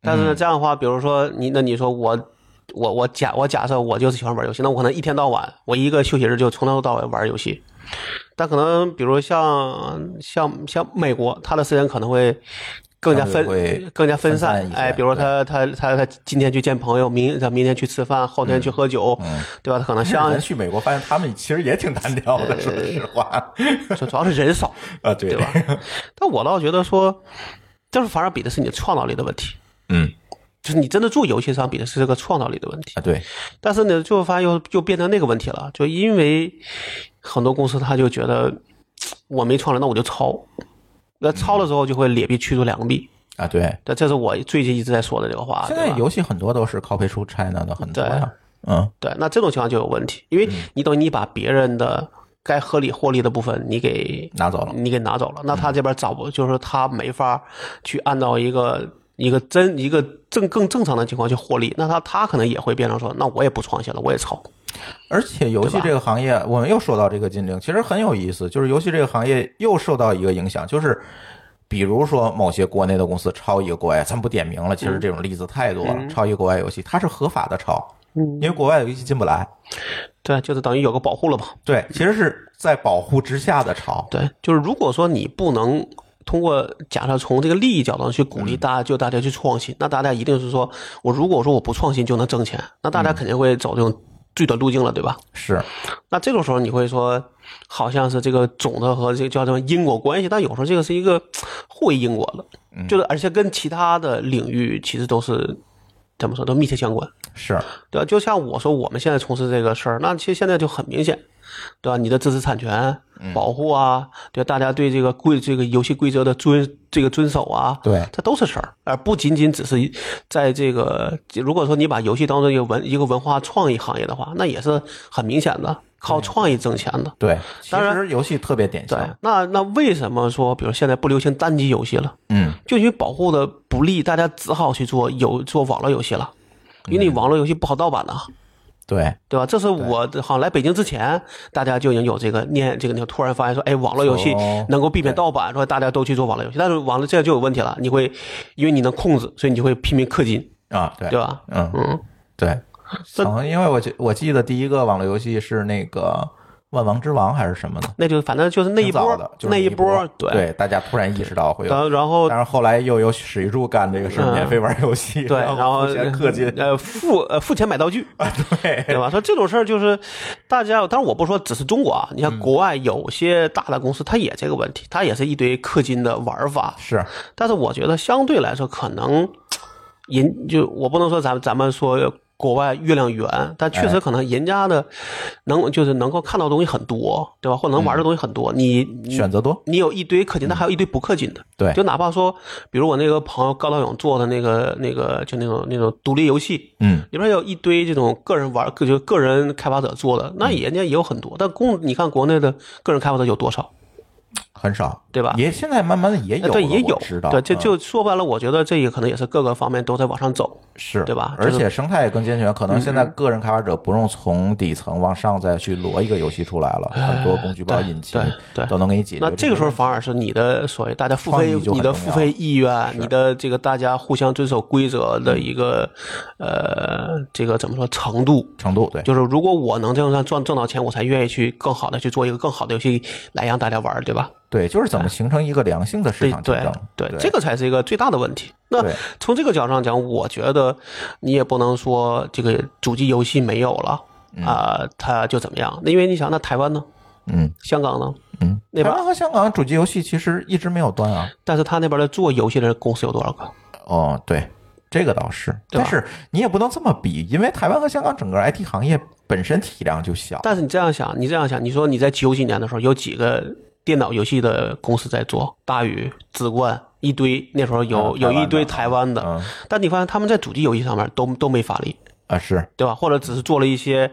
但是这样的话，比如说你，那你说我。我我假我假设我就是喜欢玩游戏，那我可能一天到晚，我一个休息日就从头到尾玩游戏。但可能比如像像像美国，他的时间可能会更加分更加分分散哎，比如说他他他他今天去见朋友，明他明天去吃饭，后天去喝酒，对吧？他可能像去美国发现他们其实也挺单调的，说实话。主主要是人少，(laughs) 啊，对对吧？(laughs) 但我倒觉得说，就是反而比的是你的创造力的问题，嗯就是你真的做游戏上比的是这个创造力的问题。啊，对，但是呢，就发现又又变成那个问题了，就因为很多公司他就觉得我没创造，那我就抄，那抄的时候就会劣币驱逐良币。啊，对。这，这是我最近一直在说的这个话。现在对游戏很多都是 copy 出 China 的，很多呀。嗯对，那这种情况就有问题，因为你等于你把别人的该合理获利的部分你给拿走了你给拿走了，那他这边找不，就是他没法去按照一个一个真一个正更正常的情况去获利，那他他可能也会变成说，那我也不创新了，我也抄。而且游戏这个行业，我们又说到这个禁令，其实很有意思，就是游戏这个行业又受到一个影响，就是比如说某些国内的公司抄一个国外，咱不点名了，其实这种例子太多了，抄一个国外游戏，它是合法的抄，因为国外的游戏进不来，对，就是等于有个保护了嘛。对，其实是在保护之下的抄，(laughs) 对，就是如果说你不能通过假设从这个利益角度上去鼓励大家，就大家去创新，那大家一定是说我如果说我不创新就能挣钱，那大家肯定会走这种最短路径了，对吧？是，那这种时候你会说，好像是这个种子和这个叫什么因果关系，但有时候这个是一个互为因果的，就是而且跟其他的领域其实都是怎么说都密切相关，是，对吧？就像我说我们现在从事这个事儿，那其实现在就很明显，对吧？你的知识产权保护啊，对大家对这个规这个游戏规则的遵这个遵守啊，对这都是事儿，而不仅仅只是在这个如果说你把游戏当做一个文一个文化创意行业的话，那也是很明显的靠创意挣钱的。对，其当然实游戏特别典型。对，，那那为什么说，比如现在不流行单机游戏了？嗯，就因为保护的不利，大家只好去做有做网络游戏了，因为你网络游戏不好盗版呐、对，对吧？这是我好像来北京之前，大家就已经有这个念这个，你突然发现说，哎，网络游戏哦能够避免盗版，说大家都去做网络游戏，但是网络这样就有问题了，你会因为你能控制，所以你就会拼命氪金，啊，对，对吧？嗯，嗯，对，这好像因为我记我记得第一个网络游戏是那个万王之王还是什么的，那就反正就是那一波的，就是一波，对。对，大家突然意识到会有，然后然后但是后来又有史玉柱干这个事免费玩游戏，对，然后付钱氪金，呃付呃付钱买道具，对对吧？说这种事儿就是大家，当然我不说只是中国啊，你嗯像国外有些大的公司，它也这个问题，它也是一堆氪金的玩法，是但是我觉得相对来说，可能人就我不能说咱咱们说国外月亮圆，但确实可能人家的能就是能够看到的东西很多，对吧？或者能玩的东西很多，你你选择多，你有一堆氪金，但还有一堆不氪金的。对就哪怕说，比如我那个朋友高道勇做的那个那个就那种那种独立游戏，嗯，里边有一堆这种个人玩，个就个人开发者做的，那人家也有很多。但公你看国内的个人开发者有多少？很少，对吧也现在慢慢的也有了，对，也有知道，对，就嗯就说白了，我觉得这也可能也是各个方面都在往上走。是对吧而且生态也更健全，可能现在个人开发者不用从底层往上再去摞一个游戏出来了，很多工具包、引擎对对都能给你解决。那这个时候反而是你的所谓大家付费你的付费意愿，你的这个大家互相遵守规则的一个呃这个怎么说程度。程度对，就是如果我能这样赚挣到钱，我才愿意去更好的去做一个更好的游戏来让大家玩，对吧？对，就是怎么形成一个良性的市对对场竞争。对，这个才是一个最大的问题。那从这个角度上讲，我觉得你也不能说这个主机游戏没有了啊、它就怎么样？那因为你想，那台湾呢？嗯香港呢？嗯，那边台湾和香港主机游戏其实一直没有断啊。但是他那边的做游戏的公司有多少个？哦，对，这个倒是，但是你也不能这么比，因为台湾和香港整个 IT 行业本身体量就小。但是你这样想，你这样想，你说你在九几年的时候有几个电脑游戏的公司在做？大宇、紫冠一堆，那时候有、嗯有一堆台台湾的，嗯但你发现他们在主机游戏上面都都没发力，啊是，对吧？或者只是做了一些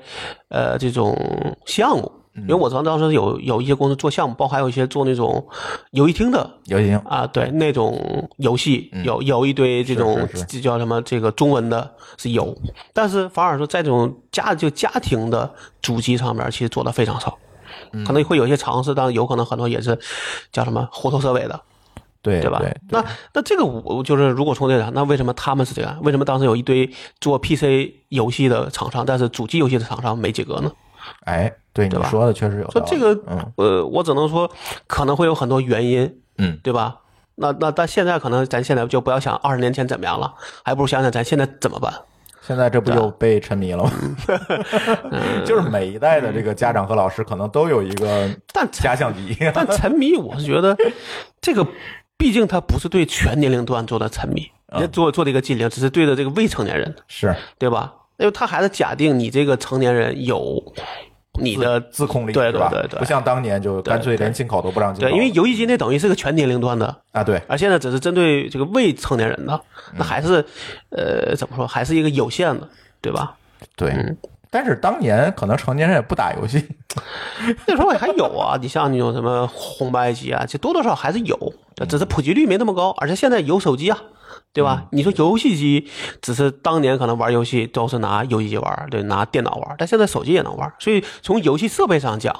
呃这种项目。嗯因为我知道当时有有一些公司做项目，包括还有一些做那种游戏厅的游戏厅啊，对那种游戏有有一堆这种叫什么这个中文的是有，但是反而说在这种家就家庭的主机上面，其实做的非常少，嗯可能会有一些尝试，但有可能很多也是叫什么虎头蛇尾的，对对吧？对，那那这个我就是如果从这个，那为什么他们是这样？为什么当时有一堆做 PC 游戏的厂商，但是主机游戏的厂商没几个呢？哎，对你对吧说的确实有道理。说这个，嗯呃，我只能说可能会有很多原因，嗯，对吧？那那但现在可能咱现在就不要想二十年前怎么样了，还不如想想咱现在怎么办。现在这不又被沉迷了吗？嗯 (laughs) 就是每一代的这个家长和老师可能都有一个但假想敌。(laughs) 但沉迷，我是觉得这个，毕竟它不是对全年龄段做的沉迷，做做的一个禁令，只是对着这个未成年人，是对吧？因为他还是假定你这个成年人有你的自控力，对吧对对对不像当年就干脆连进口都不让进口。对，因为游戏机那等于是个全年龄段的，啊，对，而现在只是针对这个未成年人的，嗯那还是呃怎么说，还是一个有限的，对吧？对。嗯但是当年可能成年人也不打游戏，(laughs) 那时候还有啊，你像那种什么红白机啊，就多多少少还是有，只是普及率没那么高。而且现在有手机啊，对吧？你说游戏机，只是当年可能玩游戏都是拿游戏机玩，对，拿电脑玩，但现在手机也能玩。所以从游戏设备上讲，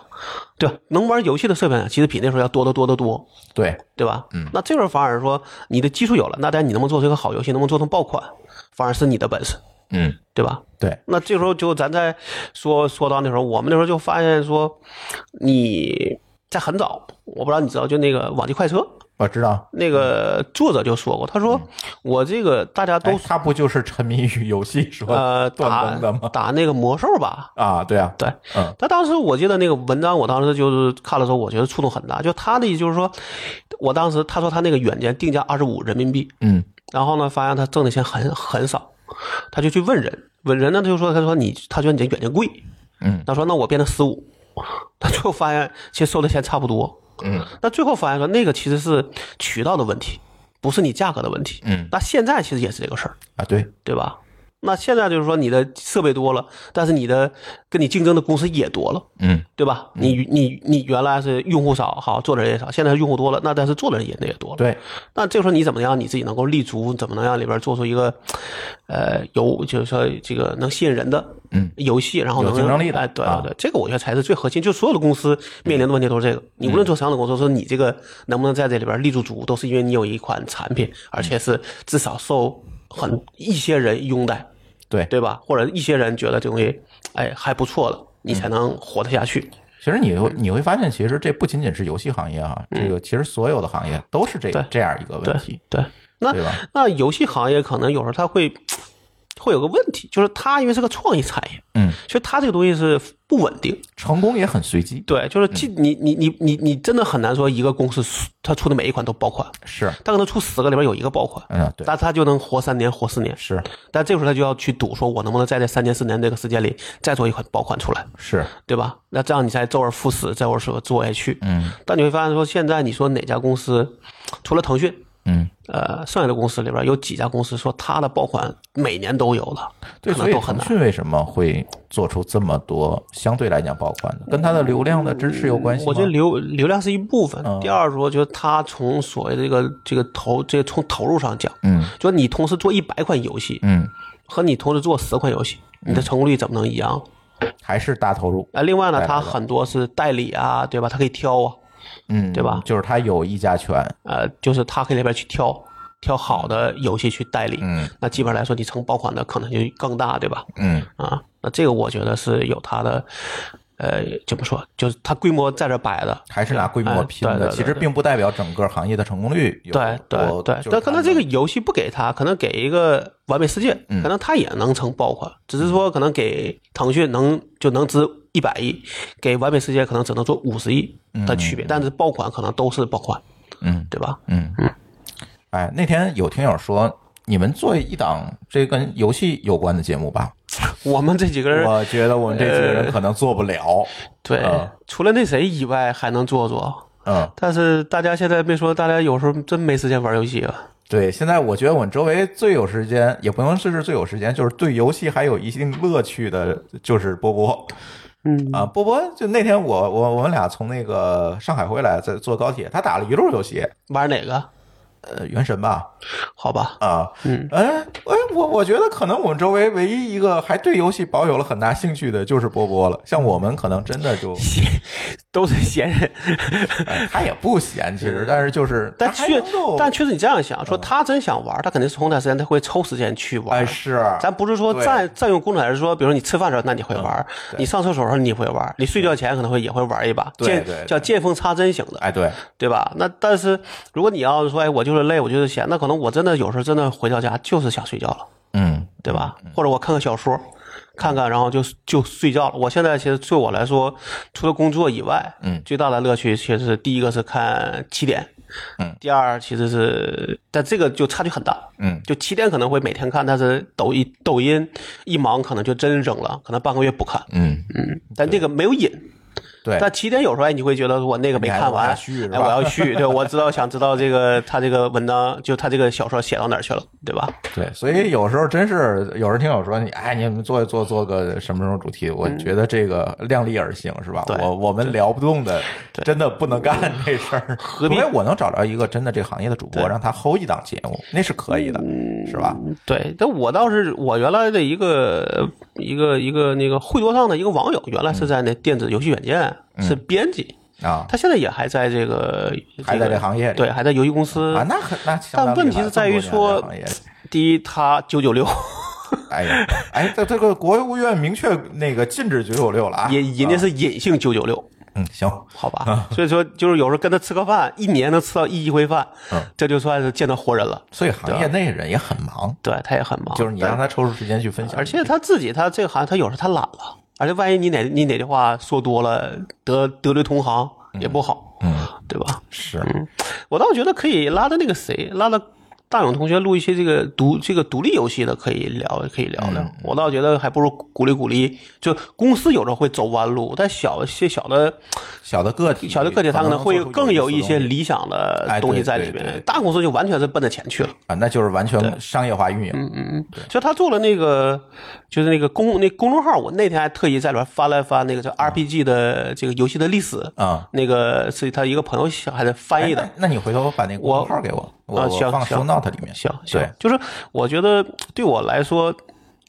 对吧，能玩游戏的设备上，其实比那时候要多得多得多，对，对吧？嗯，那这时候反而说你的技术有了，那但你能不能做出一个好游戏，能不能做成爆款，反而是你的本事，嗯，对吧？对，那这时候就咱再说说到那时候，我们那时候就发现说，你在很早，我不知道你知道，就那个网际快车我知道。那个作者就说过，他说我这个大家都哎，他不就是沉迷于游戏说呃断打更的吗？打那个魔兽吧。啊，对啊，对，嗯，他当时我记得那个文章，我当时就是看了之后，我觉得触动很大。就他的意思就是说，我当时他说他那个软件定价二十五人民币，嗯然后呢，发现他挣的钱很很少，他就去问人，问人呢，他就说，他说你，他觉得你这软件贵，嗯他说那我变成十五，他最后发现其实收的钱差不多，嗯那最后发现说那个其实是渠道的问题，不是你价格的问题。嗯那现在其实也是这个事儿，啊，对，对吧？那现在就是说你的设备多了，但是你的跟你竞争的公司也多了，嗯对吧？你你你原来是用户少，好做的人也少，现在用户多了，那但是做的人也也多了。对，那这个时候你怎么样你自己能够立足？怎么能让里边做出一个，呃，有就是说这个能吸引人的嗯游戏，然后能有竞争力的哎，对啊对对，这个我觉得才是最核心。就所有的公司面临的问题都是这个。你无论做什么样的工作，说你这个能不能在这里边立住足，都是因为你有一款产品，而且是至少受很一些人拥戴，对对吧？或者一些人觉得这东西哎还不错了，你才能活得下去。其实你会你会发现，其实这不仅仅是游戏行业啊，这个其实所有的行业都是这对这样一个问题，对，那对吧？那游戏行业可能有时候它会会有个问题，就是它因为是个创意产业，嗯，所以它这个东西是不稳定。成功也很随机，对，就是既你你你你你真的很难说一个公司它出的每一款都爆款，是，它可能出十个里边有一个爆款，嗯，对，但它就能活三年活四年。是。但这个时候他就要去赌，说我能不能在这三年四年这个时间里再做一款爆款出来，是，对吧？那这样你才周而复始，再而说做下去。嗯。但你会发现说，现在你说哪家公司，除了腾讯，嗯，呃，剩下的公司里边有几家公司说它的爆款每年都有的，对，可所以腾能都很难。讯为什么会做出这么多相对来讲爆款的，跟它的流量的支持有关系吗？我觉得流流量是一部分，嗯第二说就是它从所谓的这个这个投这个从投入上讲，嗯就你同时做一百款游戏嗯，和你同时做十款游戏，你的成功率怎么能一样？还是大投入，啊，另外呢，它很多是代理啊，对吧？它可以挑啊，嗯，对吧？就是他有议价权，呃，就是他可以那边去挑挑好的游戏去代理，嗯。那基本上来说，你成爆款的可能就更大，对吧？嗯。啊，那这个我觉得是有它的，呃，怎么说？就是它规模在这摆的，还是拿规模哎拼的，对对对其实并不代表整个行业的成功率有对对对，但可能这个游戏不给他，可能给一个完美世界，嗯。可能他也能成爆款，只是说可能给腾讯能就能值一百亿，给完美世界可能只能做五十亿的区别，但是爆款可能都是爆款，嗯对吧？嗯嗯，哎，那天有听友说。你们做一档这跟游戏有关的节目吧？(laughs) 我们这几个人，我觉得我们这几个人可能做不了。对嗯，除了那谁以外还能做做，嗯，但是大家现在别说，大家有时候真没时间玩游戏了。对，现在我觉得我们周围最有时间，也不能说是最有时间，就是对游戏还有一定乐趣的，就是波波。嗯啊，波波就那天我我我们俩从那个上海回来，在坐高铁，他打了一路游戏，玩哪个？呃，原神吧，好吧，啊，嗯，哎哎，我我觉得可能我们周围唯一一个还对游戏保有了很大兴趣的就是波波了，像我们可能真的就，(laughs) 都是闲人。哎他也不闲，其实，但是就是，(laughs) 但确但确实你这样想，说他真想玩，他肯定是空段时间他会抽时间去玩。哎是，咱不是说占占用功能，还是说，比如说你吃饭的时候，那你会玩；对。你上厕所的时候你会玩；你睡觉前可能会也会玩一把，见叫见缝插针型的，哎对，对吧？那但是如果你要是说，哎，我就是累，我就是闲，那可能我真的有时候真的回到家就是想睡觉了，嗯对吧？或者我看看小说，看看然后就就睡觉了。我现在其实对我来说，除了工作以外，嗯最大的乐趣其实是第一个是看起点，嗯，第二其实是，但这个就差距很大。嗯就起点可能会每天看，但是抖音抖音一忙可能就真扔了，可能半个月不看。嗯，嗯，但这个没有瘾。对，但起点有时候哎，你会觉得我那个没看完，哎，我要续，(laughs) 对，我知道想知道这个他这个文章，就他这个小说写到哪儿去了，对吧？对，所以有时候真是有人听我说你，哎，你们做做做个什么什么主题，我觉得这个量力而行，是吧？对我我们聊不动的，真的不能干这事儿。除必非我能找着一个真的这个行业的主播，对让他 hold 一档节目，那是可以的，是吧？对，但我倒是我原来的一个一个一个那个会多上的一个网友，原来是在那电子游戏软件是编辑，啊，他现在也还在这个还在这个行业对，还在游戏公司啊，那很那但问题是在于说第一，他九九六，(laughs) 哎呀，哎，这这个国务院明确那个禁止九九六了啊，人人家是隐性九九六，嗯行，好吧？所以说，就是有时候跟他吃个饭，一年能吃到一一回饭，嗯。这就算是见到活人了。所以行业内人也很忙，对他也很忙，就是你让他抽出时间去分享，而且他自己，他这个行业，他有时候他懒了，而且万一你哪你哪句话说多了，得得罪同行也不好，嗯对吧？是。我倒觉得可以拉到那个谁，拉着大勇同学录一些这个独这个独立游戏的，可以聊，可以聊聊。我倒觉得还不如鼓励鼓励，就公司有时候会走弯路，但小些小的小的个体，小的个体，他可能会更有一些理想的哎东西在里面。大公司就完全是奔着钱去了。啊，那就是完全商业化运营。嗯嗯嗯，就他做了那个，就是那个公那公众号，我那天还特意在里边翻了翻那个叫 RPG 的这个游戏的历史啊，那个是他一个朋友写还是翻译的哎。那那你回头把那个公众号给我，我放行行 show note 里面。行行对，就是我觉得对我来说，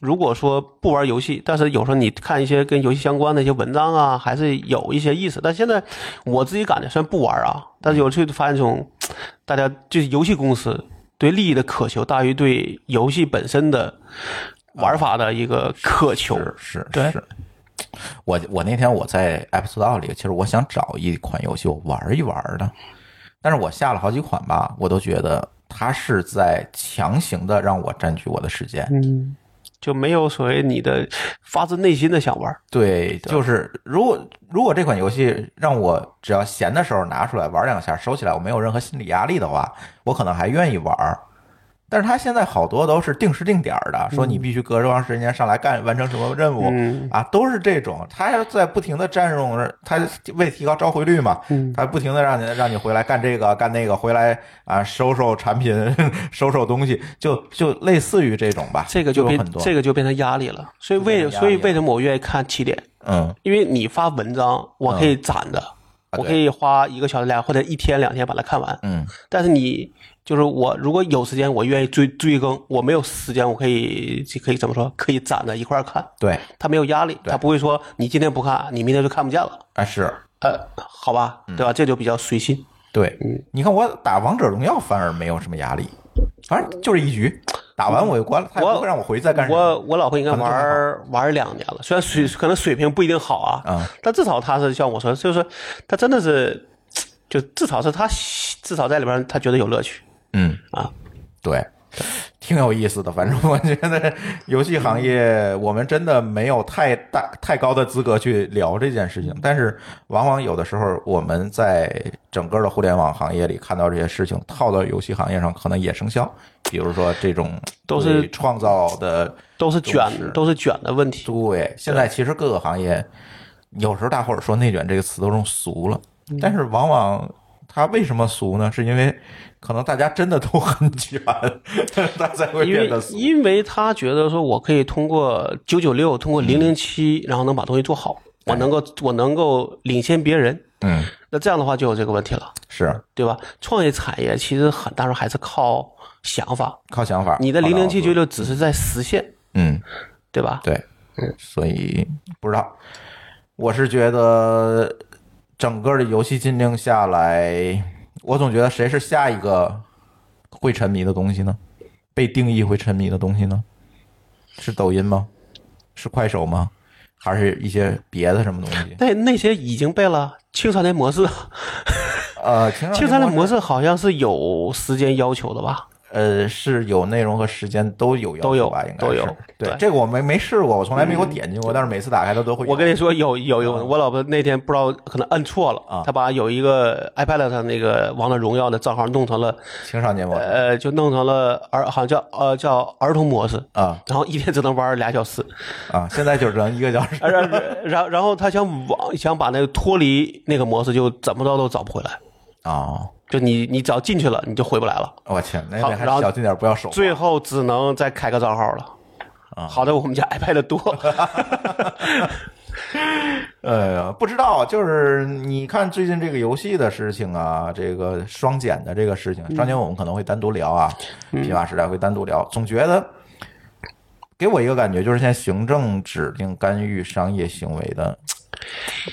如果说不玩游戏，但是有时候你看一些跟游戏相关的一些文章啊，还是有一些意思。但现在我自己感觉，虽然不玩啊，但是有时候发现这种大家就是游戏公司对利益的渴求大于对游戏本身的玩法的一个渴求。是是对是，我我那天我在 App Store 里，其实我想找一款游戏我玩一玩的，但是我下了好几款吧，我都觉得它是在强行的让我占据我的时间。嗯，就没有所谓你的发自内心的想玩。对，就是如果如果这款游戏让我只要闲的时候拿出来玩两下，收起来，我没有任何心理压力的话，我可能还愿意玩。但是他现在好多都是定时定点的，说你必须隔多长时间上来干完成什么任务啊，都是这种。他还在不停的占用，他为提高召回率嘛，他不停的让你让你回来干这个干那个，回来啊收收产品，(laughs) 收收东西，就就类似于这种吧。这个就变很多，这个就变成压力了。所以为所以为什么我愿意看起点？嗯，因为你发文章，我可以攒的，我可以花一个小时俩或者一天两天把它看完。嗯，但是你。就是我如果有时间，我愿意追追更；我没有时间，我可以可以怎么说？可以攒着一块看。对，他没有压力，他不会说你今天不看，你明天就看不见了。啊，是，呃，好吧，对吧？这就比较随心。对，你看我打王者荣耀反而没有什么压力，反正就是一局打完我就关了，他不会让我回去再干。我我老婆应该玩玩两年了，虽然水可能水平不一定好啊，嗯，但至少他是像我说，就是他真的是，就至少是他至少在里边他觉得有乐趣。嗯啊，对，挺有意思的。反正我觉得游戏行业，我们真的没有太大太高的资格去聊这件事情。但是，往往有的时候，我们在整个的互联网行业里看到这些事情，套到游戏行业上，可能也生效。比如说，这种都是创造的，都是卷，都是卷的问题。对，现在其实各个行业，有时候大伙儿说“内卷”这个词都用俗了，但是往往它为什么俗呢？是因为可能大家真的都很卷，他才会变得因为因为他觉得说，我可以通过九九六，通过零零七，然后能把东西做好，我能够我能够领先别人。嗯，那这样的话就有这个问题了，是对吧？创业产业其实很大时候还是靠想法，靠想法。你的零零七九六只是在实现，嗯，对吧？对，嗯，所以不知道，我是觉得整个的游戏禁令下来。我总觉得谁是下一个会沉迷的东西呢？被定义会沉迷的东西呢？是抖音吗？是快手吗？还是一些别的什么东西？那那些已经被了青少年模式。呃，青少年模式好像是有时间要求的吧？呃，是有内容和时间都有都有吧？应该都有。对，这个我没没试过，我从来没有点进过，但是每次打开它都会。我跟你说，有有有，我老婆那天不知道可能摁错了啊，她把有一个 iPad 上那个王者荣耀的账号弄成了青少年模式，呃，就弄成了儿，好像叫呃叫儿童模式啊，然后一天只能玩俩小时啊，现在就只能一个小时。(laughs) 然然然后他想往想把那个脱离那个模式，就怎么着都找不回来啊。就你，你只要进去了，你就回不来了。我天，那得还小心点，不要手。最后只能再开个账号了。啊，好在我们家 (laughs) iPad 多。(laughs) 哎呀，不知道，就是你看最近这个游戏的事情啊，这个双减的这个事情，双减我们可能会单独聊啊，批发时代会单独聊。总觉得给我一个感觉，就是现在行政指令干预商业行为的。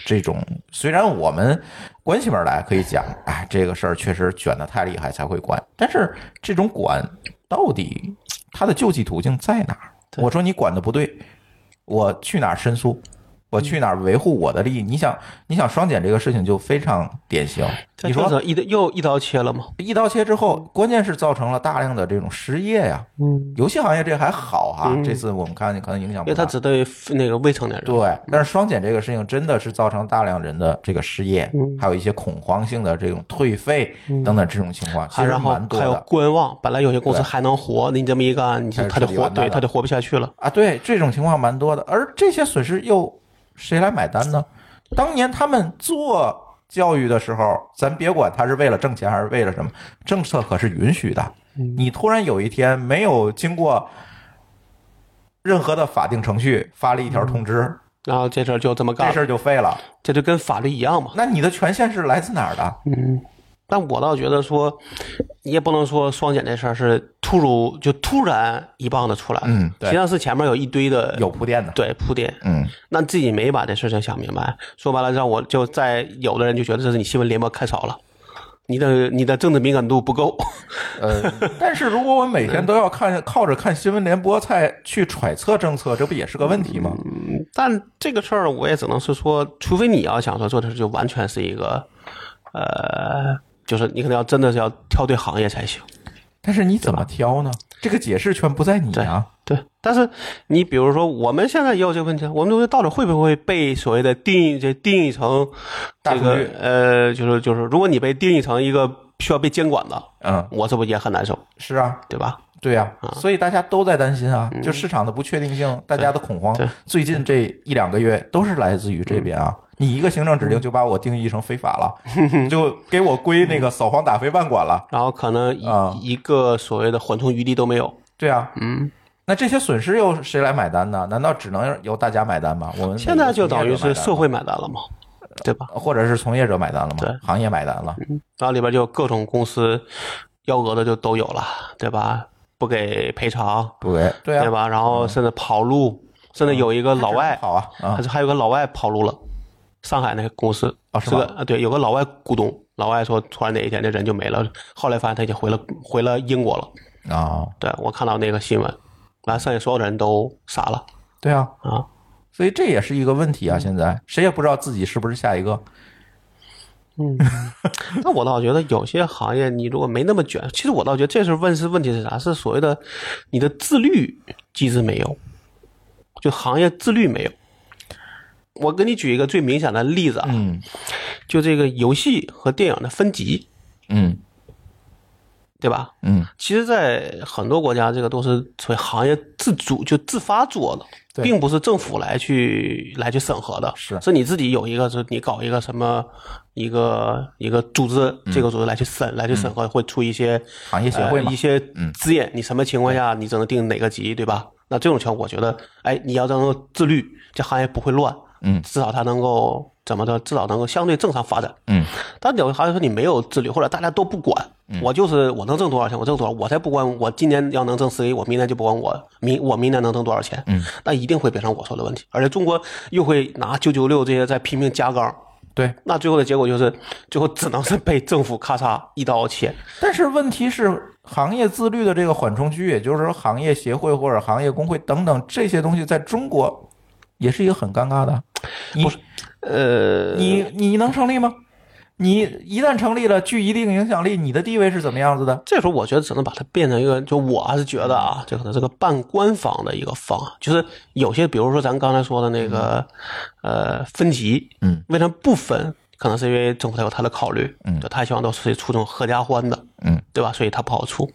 这种虽然我们关起门来可以讲，哎，这个事儿确实卷的太厉害才会管，但是这种管到底它的救济途径在哪儿？我说你管的不对，我去哪儿申诉？我去哪儿维护我的利益？你想，你想双减这个事情就非常典型。你说一刀又一刀切了吗？一刀切之后，关键是造成了大量的这种失业呀。嗯，游戏行业这还好哈，这次我们看可能影响不大，因为它只对那个未成年人。对，但是双减这个事情真的是造成大量人的这个失业，还有一些恐慌性的这种退费等等这种情况，其实蛮多的。还有观望，本来有些公司还能活，你这么一干，你就他就活，对，他就活不下去了啊。对，这种情况蛮多的，而这些损失又。谁来买单呢？当年他们做教育的时候，咱别管他是为了挣钱还是为了什么，政策可是允许的。你突然有一天没有经过任何的法定程序发了一条通知，然后这事儿就这么干，这事儿就废了，这就跟法律一样嘛。那你的权限是来自哪儿的？嗯。但我倒觉得说，你也不能说双减这事儿是突如就突然一棒子出来，嗯，实际上是前面有一堆的有铺垫的，对铺垫，嗯，那自己没把这事情想明白，说白了让我就在有的人就觉得这是你新闻联播看少了，你的你的政治敏感度不够。呃，但是如果我每天都要看靠着看新闻联播才去揣测政策，这不也是个问题吗？但这个事儿我也只能是说，除非你要想说做的事就完全是一个，呃，就是你可能要真的是要挑对行业才行。但是你怎么挑呢？这个解释权不在你啊。对，但是你比如说，我们现在也有这个问题，我们东西到底会不会被所谓的定义这定义成这个呃，就是就是，如果你被定义成一个需要被监管的，嗯，我这不也很难受？是啊，对吧？对呀，所以大家都在担心啊，就市场的不确定性，大家的恐慌，最近这一两个月都是来自于这边啊。你一个行政指令就把我定义成非法了，(laughs) 就给我归那个扫黄打非办管了，然后可能一一个所谓的缓冲余地都没有。对啊，嗯。那这些损失又谁来买单呢？难道只能由大家买单吗？我们现在就等于是社会买单了吗？对吧？或者是从业者买单了吗？对，行业买单了。然后里边就各种公司幺蛾子就都有了，对吧？不给赔偿，不给，对对吧？然后甚至跑路，甚至有一个老外跑啊，还是还有个老外跑路了。上海那个公司啊，是个啊，对，有个老外股东，老外说突然哪一天这人就没了，后来发现他已经回了回了英国了啊。对我看到那个新闻。完，剩下所有的人都傻了。对啊，啊，所以这也是一个问题啊！现在谁也不知道自己是不是下一个。嗯，那我倒觉得有些行业，你如果没那么卷，其实我倒觉得这是问是问题是啥？是所谓的你的自律机制没有，就行业自律没有。我给你举一个最明显的例子啊，嗯，就这个游戏和电影的分级，嗯。对吧？嗯，其实，在很多国家，这个都是属于行业自主，就自发做的，并不是政府来去来去审核的。是，是你自己有一个，是你搞一个什么一个一个组织，这个组织来去审，来去审核，会出一些行业协会一些资源，你什么情况下你只能定哪个级，对吧？那这种情况，我觉得，哎，你要能够自律，这行业不会乱。嗯，至少它能够怎么的，至少能够相对正常发展。嗯，但有的行业说你没有自律，或者大家都不管。我就是我能挣多少钱，我挣多少，我才不管。我今年要能挣十亿，我明年就不管我明我明年能挣多少钱。嗯，那一定会变成我说的问题。而且中国又会拿九九六这些在拼命加杠。对，那最后的结果就是最后只能是被政府咔嚓一刀切。但是问题是，行业自律的这个缓冲区，也就是说行业协会或者行业工会等等这些东西，在中国也是一个很尴尬的。你呃，你你能成立吗？你一旦成立了，具一定影响力，你的地位是怎么样子的？这时候我觉得只能把它变成一个，就我还是觉得啊，这可能是个半官方的一个方案。就是有些，比如说咱刚才说的那个，呃，分级，嗯，为什么不分？可能是因为政府他有他的考虑，嗯，他希望都是出这种合家欢的，嗯，对吧？所以他不好出。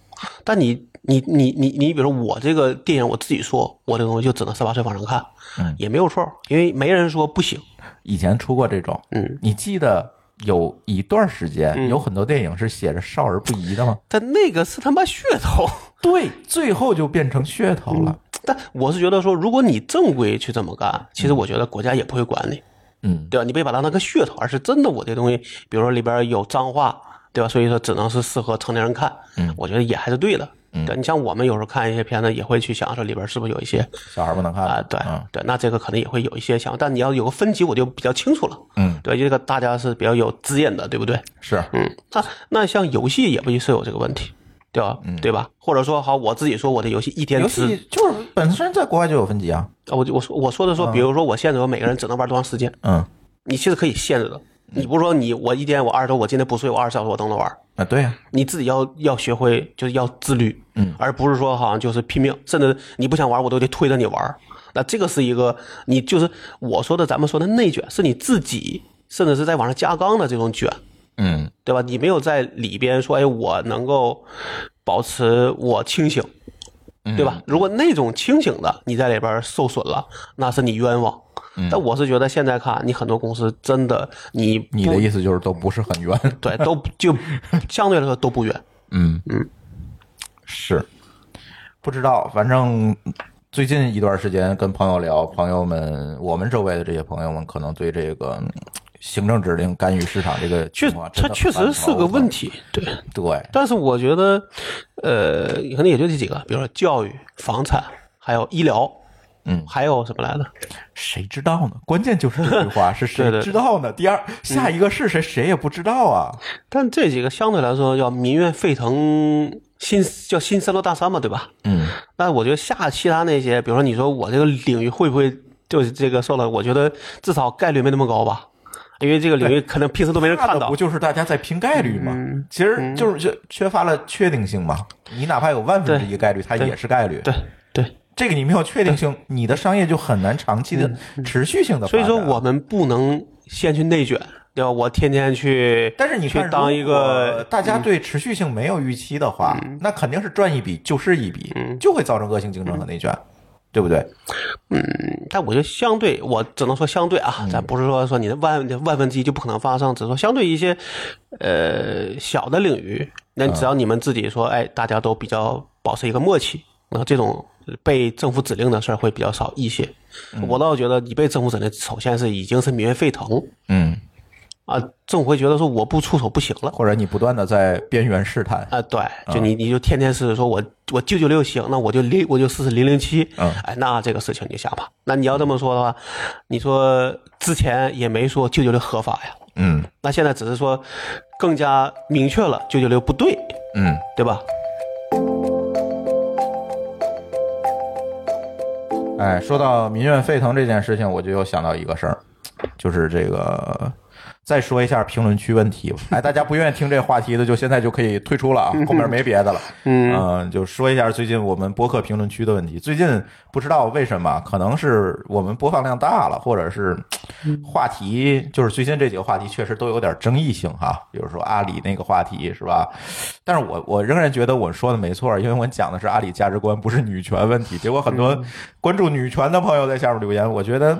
但你你你你你，比如说我这个电影，我自己说，我这个东西就只能十八岁往上看，嗯，也没有错，因为没人说不行。以前出过这种，嗯，你记得？有一段时间，有很多电影是写着少儿不宜的吗？但那个是他妈噱头，(laughs) 对，最后就变成噱头了。但我是觉得说，如果你正规去这么干，其实我觉得国家也不会管你，嗯，对吧？你别把它当个噱头，而是真的我这东西，比如说里边有脏话，对吧？所以说只能是适合成年人看，嗯，我觉得也还是对的。对你像我们有时候看一些片子，也会去想说里边是不是有一些小孩不能看啊？对对，那这个可能也会有一些想，但你要有个分级，我就比较清楚了。嗯，对，这个大家是比较有指引的，对不对？是，嗯，那那像游戏也不是有这个问题，对吧？嗯对吧？或者说，好，我自己说我的游戏一天游戏就是本身在国外就有分级啊。啊，我我说我说的说，比如说我限制我每个人只能玩多长时间。嗯，你其实可以限制的。你不是说你我一天我二十多，我今天不睡，我二十小时我都能玩啊？对呀，你自己要要学会，就是要自律，嗯，而不是说好像就是拼命，甚至你不想玩，我都得推着你玩。那这个是一个你就是我说的咱们说的内卷，是你自己甚至是在往上加杠的这种卷，嗯，对吧？你没有在里边说，哎，我能够保持我清醒，对吧？如果那种清醒的你在里边受损了，那是你冤枉。但我是觉得现在看你很多公司真的，你你的意思就是都不是很远，(laughs) 对，都就相对来说都不远。(laughs) 嗯。嗯，是。不知道，反正最近一段时间跟朋友聊，朋友们，我们周围的这些朋友们可能对这个行政指令干预市场这个情况，它确实是个问题。对。对，但是我觉得，呃，可能也就这几个，比如说教育、房产，还有医疗。嗯还有什么来着？谁知道呢？关键就是这句话，(laughs) 是谁知道呢？第二，下一个是谁，谁也不知道啊。但这几个相对来说叫民怨沸腾，新叫新三罗大山嘛，对吧？嗯，那我觉得下其他那些，比如说你说我这个领域会不会就是这个受了？我觉得至少概率没那么高吧，因为这个领域可能平时都没人看到不。就是大家在拼概率吗？其实就是缺缺乏了确定性嘛。你哪怕有万分之一概率，它也是概率。对对，这个你没有确定性，你的商业就很难长期的、持续性的。所以说我，们不能先去内卷，对吧？我天天去，但是你看，去当一个大家对持续性没有预期的话，那肯定是赚一笔就是一笔，就会造成恶性竞争和内卷，对不对？嗯但我觉得相对，我只能说相对啊，嗯咱不是说说你的万万分之一就不可能发生，只是说相对一些呃小的领域，那只要你们自己说，哎，大家都比较保持一个默契，那这种被政府指令的事儿会比较少一些。我倒觉得你被政府指令，首先是已经是民怨沸腾嗯，啊，政府会觉得说我不出手不行了。或者你不断的在边缘试探，啊，对，就你你就天天是说我我九九六行，那我就零我就试试零零七，嗯哎，那这个事情你就瞎吧。那你要这么说的话，你说之前也没说九九六合法呀，嗯那现在只是说更加明确了九九六不对，嗯。对吧？哎，说到民怨沸腾这件事情，我就又想到一个事儿，就是这个。再说一下评论区问题吧。(laughs) 哎，大家不愿意听这话题的，就现在就可以退出了啊，(laughs) 后面没别的了。嗯、就说一下最近我们播客评论区的问题。最近不知道为什么，可能是我们播放量大了，或者是话题，就是最近这几个话题确实都有点争议性哈。比如说阿里那个话题是吧？但是我我仍然觉得我说的没错，因为我讲的是阿里价值观，不是女权问题。结果很多关注女权的朋友在下面留言，我觉得。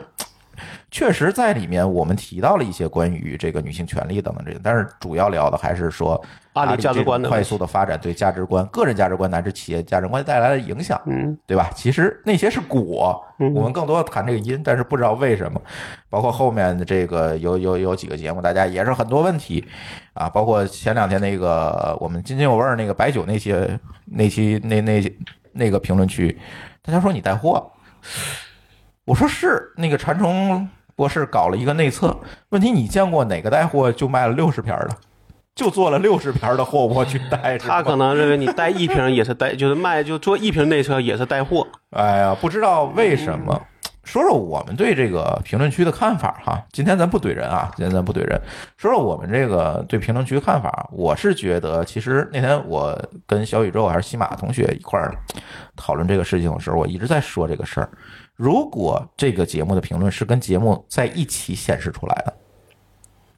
确实，在里面我们提到了一些关于这个女性权利等等这些，但是主要聊的还是说阿里价值观的快速的发展对价值观、个人价值观乃至企业价值观带来的影响，嗯，对吧？其实那些是果，我们更多的谈这个因，但是不知道为什么。包括后面的这个有有有几个节目，大家也是很多问题啊，包括前两天那个我们津津有味儿那个白酒那些那期那那那个评论区，大家说你带货。我说是那个馋虫博士搞了一个内测，问题你见过哪个带货就卖了六十瓶儿的，就做了六十瓶儿的货我去带，他可能认为你带一瓶也是带，就是卖就做一瓶内测也是带货，哎呀，不知道为什么。说说我们对这个评论区的看法哈。今天咱不怼人啊，今天咱不怼人。说说我们这个对评论区看法，我是觉得，其实那天我跟小宇宙还是西马同学一块儿讨论这个事情的时候，我一直在说这个事儿。如果这个节目的评论是跟节目在一起显示出来的，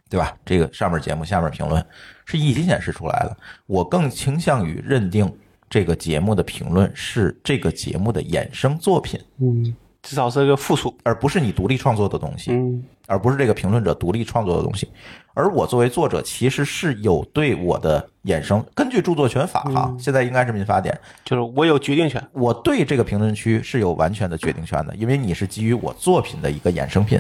对吧？这个上面节目下面评论是一起显示出来的，我更倾向于认定这个节目的评论是这个节目的衍生作品，嗯，至少是个附属，而不是你独立创作的东西，嗯而不是这个评论者独立创作的东西。而我作为作者，其实是有对我的衍生，根据著作权法哈，现在应该是民法典，就是我有决定权，我对这个评论区是有完全的决定权的，因为你是基于我作品的一个衍生品。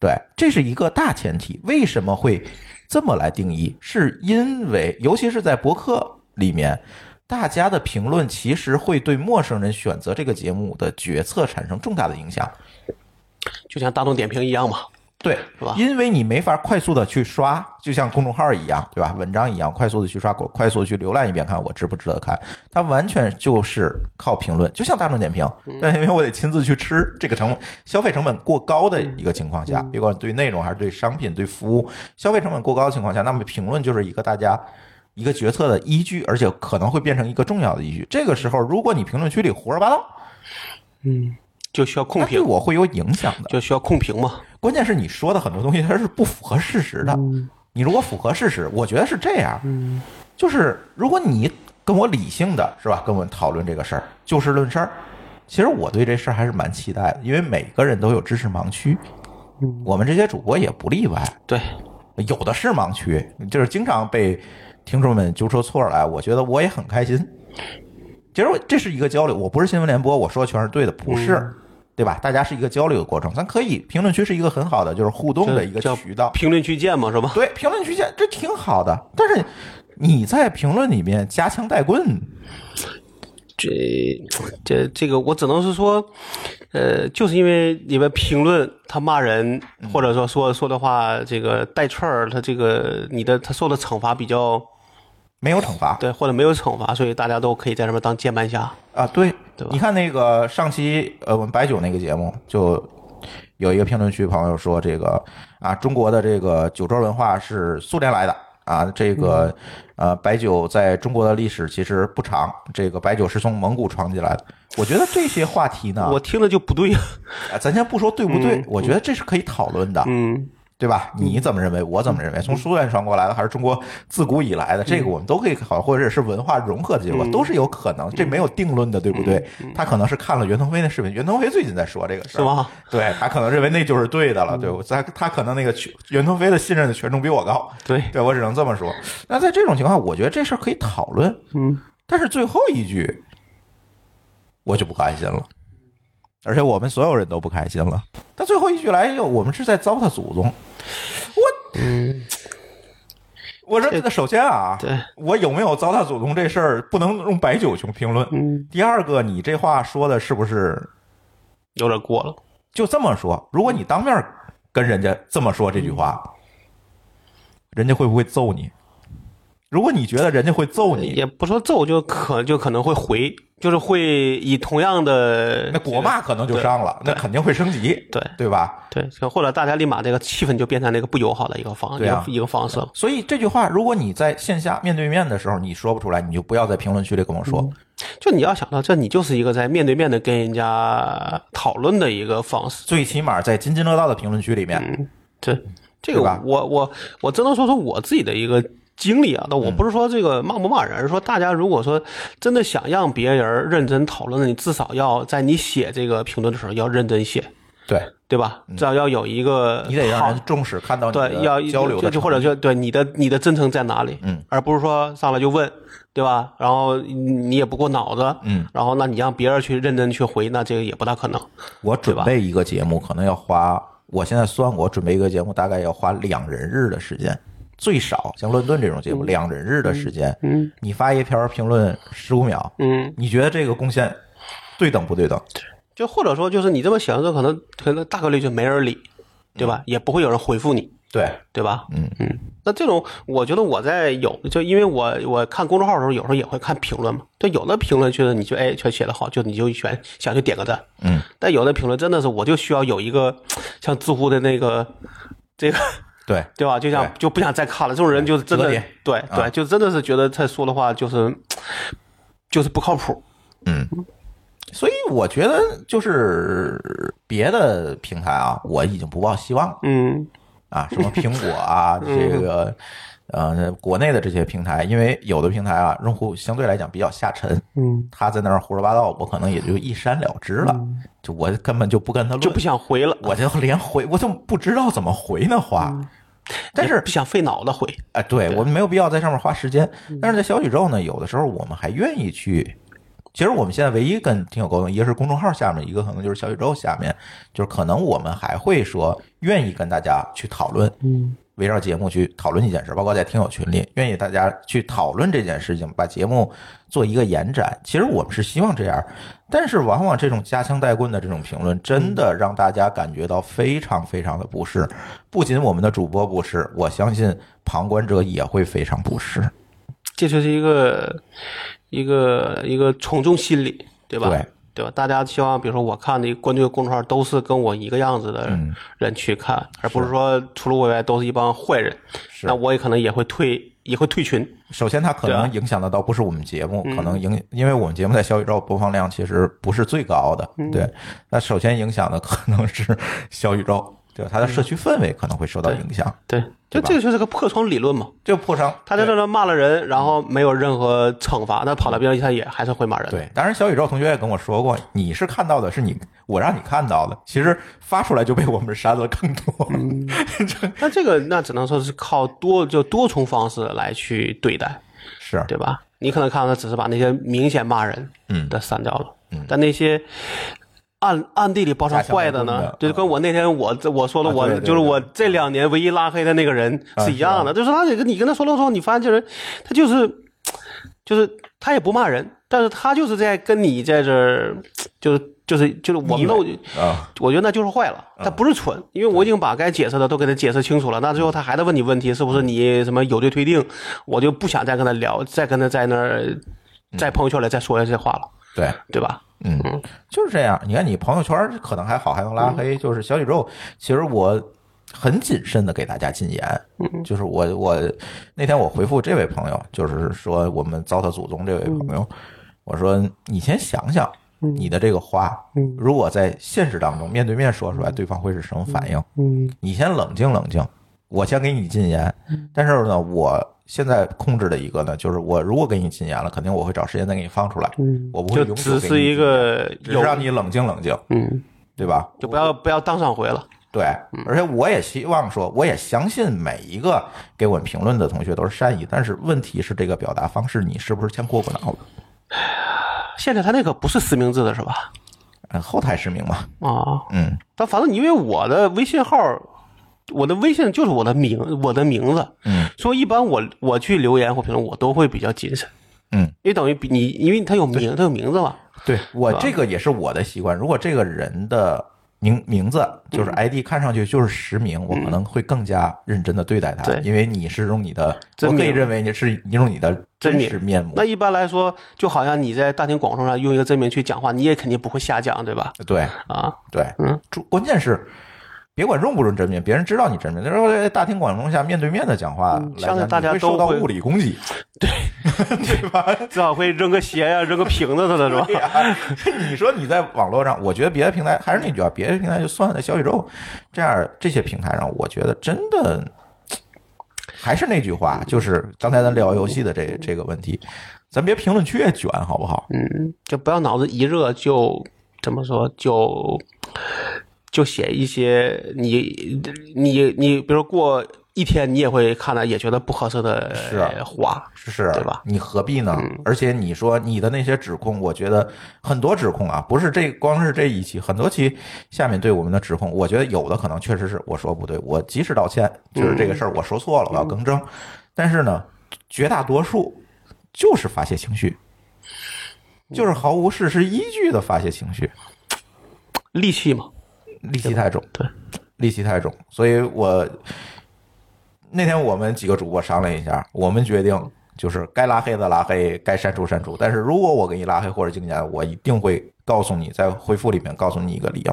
对，这是一个大前提。为什么会这么来定义？是因为，尤其是在博客里面，大家的评论其实会对陌生人选择这个节目的决策产生重大的影响。就像大众点评一样嘛，对，是吧因为你没法快速的去刷，就像公众号一样，对吧？文章一样，快速的去刷，快速的去浏览一遍，看我值不值得看。它完全就是靠评论，就像大众点评。但因为我得亲自去吃，这个成消费成本过高的一个情况下，别管对内容还是对商品、对服务，消费成本过高的情况下，那么评论就是一个大家。一个决策的依据，而且可能会变成一个重要的依据。这个时候，如果你评论区里胡说八道，嗯。就需要控那对，我会有影响的。就需要控评嘛，关键是你说的很多东西它是不符合事实的。你如果符合事实，我觉得是这样，就是如果你跟我理性的是吧，跟我讨论这个事儿，就事论事儿，其实我对这事儿还是蛮期待的，因为每个人都有知识盲区，我们这些主播也不例外，对，有的是盲区，就是经常被听众们揪出错来，我觉得我也很开心。其实我这是一个交流，我不是新闻联播，我说的全是对的，不是，对吧？大家是一个交流的过程，咱可以评论区是一个很好的就是互动的一个渠道，评论区见嘛，是吧？对，评论区见这挺好的，但是你在评论里面夹枪带棍，这这这个，我只能是说，呃，就是因为你们评论他骂人，或者说说说的话，这个带刺儿，他这个你的他受的惩罚比较没有惩罚对，或者没有惩罚，所以大家都可以在上面当键盘侠。啊，对，对吧你看那个上期呃我们白酒那个节目，就有一个评论区朋友说这个啊，中国的这个酒桌文化是苏联来的啊，这个呃白酒在中国的历史其实不长，这个白酒是从蒙古传进来的。我觉得这些话题呢，我听了就不对呀。啊咱先不说对不对，我觉得这是可以讨论的。嗯，对吧？你怎么认为？我怎么认为？从苏联传过来的，还是中国自古以来的？这个我们都可以考，或者是文化融合的结果，都是有可能。这没有定论的，对不对？他可能是看了袁腾飞的视频，袁腾飞最近在说这个事儿，是吗？对他可能认为那就是对的了，对我他他可能那个袁腾飞的信任的权重比我高，对，(laughs) 对我只能这么说。那在这种情况，我觉得这事儿可以讨论，嗯，但是最后一句我就不开心了。而且我们所有人都不开心了。他最后一句来又，我们是在糟蹋祖宗。我，嗯我说这个首先啊，对，我有没有糟蹋祖宗这事儿，不能用白酒去评论。嗯，第二个，你这话说的是不是有点过了。就这么说？如果你当面跟人家这么说这句话，人家会不会揍你？如果你觉得人家会揍你，也不说揍，就可就可能会回，就是会以同样的那国骂可能就上了，那肯定会升级，对对吧？对，或者大家立马这个气氛就变成那个不友好的一个方一个一个方式了。所以这句话，如果你在线下面对面的时候你说不出来，你就不要在评论区里跟我说。就你要想到，这你就是一个在面对面的跟人家讨论的一个方式。最起码在津津乐道的评论区里面，嗯，这这个对吧我我我只能说说我自己的一个经历啊，那我不是说这个骂不骂人，而是说大家如果说真的想让别人认真讨论，你至少要在你写这个评论的时候要认真写，对对吧？至少要有一个你得让好人重视看到你对，要交流的就就或者就对你的你的真诚在哪里，嗯，而不是说上来就问，对吧？然后你也不过脑子，嗯，然后那你让别人去认真去回，那这个也不大可能。我准备一个节目可能要花，我现在算过，我准备一个节目大概要花两人日的时间，最少像乱炖这种节目两人日的时间，嗯你发一条评论十五秒，嗯，你觉得这个贡献对等不对等？就或者说就是你这么想的时候，可能可能大概率就没人理，对吧？也不会有人回复你，对，对吧？嗯嗯，那这种我觉得我在有，就因为我我看公众号的时候，有时候也会看评论嘛。就有的评论觉得你就哎，全写的好，就你就选想去点个赞。嗯，但有的评论真的是我就需要有一个像知乎的那个这个。对，对吧？就像就不想再看了，这种人就是真的对啊对，就真的是觉得他说的话就是就是不靠谱。嗯，所以我觉得就是别的平台啊，我已经不抱希望了。嗯。啊，什么苹果啊，(laughs) 这个呃国内的这些平台，因为有的平台啊，用户相对来讲比较下沉，嗯，他在那儿胡说八道，我可能也就一删了之了，就我根本就不跟他论，就不想回了，我就连回我就不知道怎么回那话。但是不想费脑子回。哎，对我们没有必要在上面花时间。但是在小宇宙呢，有的时候我们还愿意去。其实我们现在唯一跟听友沟通，一个是公众号下面，一个可能就是小宇宙下面，就是可能我们还会说愿意跟大家去讨论，嗯，围绕节目去讨论一件事，包括在听友群里，愿意大家去讨论这件事情，把节目做一个延展。其实我们是希望这样，但是往往这种夹枪带棍的这种评论，真的让大家感觉到非常非常的不适。不仅我们的主播不适，我相信旁观者也会非常不适。这就是一个一个一个从众心理，对吧？对对吧？大家希望，比如说我看的关注的公众号都是跟我一个样子的嗯人去看，而不是说除了我以外都是一帮坏人。那我也可能也会退，也会退群。首先，它可能影响的倒不是我们节目，可能影，因为我们节目在小宇宙播放量其实不是最高的，对。那首先影响的可能是小宇宙，对吧？它的社区氛围可能会受到影响，对，就这个就是个破窗理论嘛。就破窗。他在这儿骂了人，然后没有任何惩罚，那跑到别人他也还是会骂人。，对，当然小宇宙同学也跟我说过，你是看到的是你我让你看到的，其实发出来就被我们删了更多。(laughs) 那这个那只能说是靠多就多重方式来去对待。是，对吧？你可能看到他只是把那些明显骂人嗯的删掉了，嗯但那些暗暗地里包装坏的呢？就是跟我那天我我说了我就是我这两年唯一拉黑的那个人啊是一样的，就是他这个你跟他说了之后，你发现这人他就是就是他也不骂人。但是他就是在跟你在这儿，就是就是就是我们都，啊，我觉得那就是坏了，他不是蠢，因为我已经把该解释的都给他解释清楚了，那最后他还在问你问题，是不是你什么有罪推定？我就不想再跟他聊，再跟他在那儿在朋友圈里再说这些话了，对，对吧？嗯，就是这样。你看，你朋友圈可能还好，还能拉黑。就是小宇宙，其实我很谨慎的给大家禁言。就是我我那天我回复这位朋友，就是说我们糟蹋祖宗这位朋友，我说你先想想。你的这个话，如果在现实当中面对面说出来，对方会是什么反应？嗯你先冷静冷静，我先给你禁言。但是呢，我现在控制的一个呢，就是我如果给你禁言了，肯定我会找时间再给你放出来。嗯我不会就永久只是一个有，只是让你冷静冷静，嗯，对吧？就不要不要当上回了。对，而且我也希望说，我也相信每一个给我们评论的同学都是善意，但是问题是这个表达方式，你是不是先过过脑子？现在他那个不是实名制的是吧？嗯，后台实名嘛，啊，嗯但反正因为我的微信号，我的微信就是我的名，我的名字，嗯。所以一般我我去留言或评论，我都会比较谨慎，嗯，因为等于比你，因为他有名，他有名字嘛，对我这个也是我的习惯。如果这个人的名名字就是 ID 看上去就是实名，我可能会更加认真的对待他对，因为你是用你的，我可以认为你是用你的真实面目。那。一般来说，就好像你在大庭广众上用一个真名去讲话，你也肯定不会瞎讲，对吧？对。啊，对，嗯，主关键是。别管用不用真名，别人知道你真名。就是说在大庭广众下面对面的讲话来讲，相信大家你会受到物理攻击，(laughs) 对对吧？(laughs) 至少会扔个鞋呀、扔个瓶子的，是吧？对呀，(laughs) 你说你在网络上，我觉得别的平台还是那句话，别的平台就算了，小宇宙这样这些平台上，我觉得真的还是那句话，就是刚才咱聊游戏的这这个问题，咱别评论区也卷，好不好？嗯，就不要脑子一热就怎么说就就写一些你你你，比如过一天你也会看到也觉得不合适的话，是，对吧？你何必呢？嗯而且你说你的那些指控，我觉得很多指控啊，不是这光是这一期，很多期下面对我们的指控，我觉得有的可能确实是我说不对，我及时道歉，就是这个事儿我说错了，我要更正。但是呢，绝大多数就是发泄情绪，就是毫无事实依据的发泄情绪，戾气嘛，戾气太重，对，戾气太重，所以我那天我们几个主播商量一下，我们决定就是该拉黑的拉黑，该删除删除。但是如果我给你拉黑或者禁言，我一定会告诉你，在回复里面告诉你一个理由。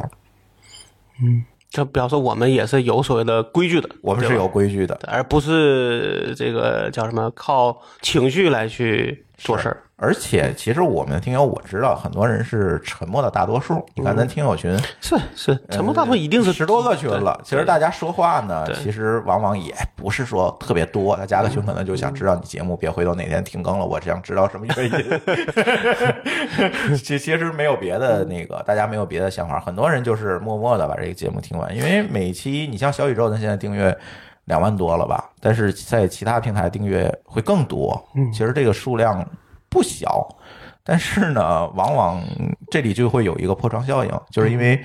嗯这表示我们也是有所谓的规矩的，我们是有规矩的，而不是这个叫什么靠情绪来去做事儿。而且其实我们的听友我知道，很多人是沉默的大多数。你看咱听友群，是是，沉默大众一定是十多个群了，其实大家说话呢，其实往往也不是说特别多。他加个群可能就想知道你节目，别回头哪天停更了，我想知道什么原因。(laughs) 其 (laughs) 其实没有别的那个，大家没有别的想法，很多人就是默默的把这个节目听完，因为每期你像小宇宙，它现在订阅。两万多了吧？但是在其他平台订阅会更多。其实这个数量不小，但是呢，往往这里就会有一个破窗效应，就是因为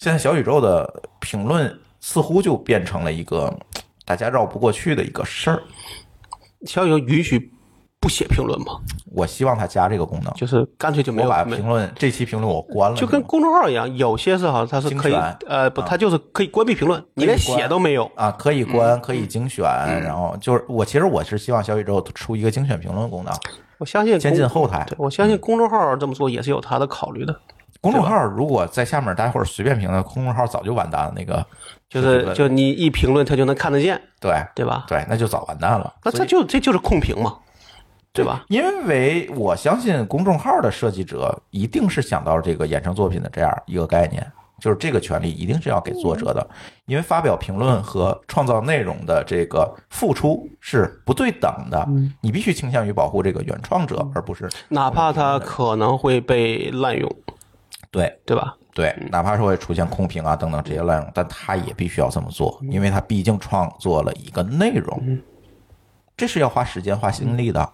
现在小宇宙的评论似乎就变成了一个大家绕不过去的一个事儿。小宇宙允许不写评论吗？我希望他加这个功能，就是干脆就没我把有评论这期评论我关了，就跟公众号一样，有些是好像它是可以呃不，它就是可以关闭评论，你连写都没有。啊可以关，可以精选，然后就是我其实我是希望小宇宙出一个精选评论功能，我相信先进后台。我相信公众号这么做也是有它的考虑的，公众号如果在下面待会儿随便评论，公众号早就完蛋了。那个就是就你一评论他就能看得见，对对吧？对，那就早完蛋了。那这就这就是控评嘛，对吧？因为我相信公众号的设计者一定是想到这个衍生作品的这样一个概念，就是这个权利一定是要给作者的，因为发表评论和创造内容的这个付出是不对等的，你必须倾向于保护这个原创者，而不是哪怕他可能会被滥用，对对吧？对，哪怕是会出现空屏啊等等这些滥用，但他也必须要这么做，因为他毕竟创作了一个内容，这是要花时间花心力的。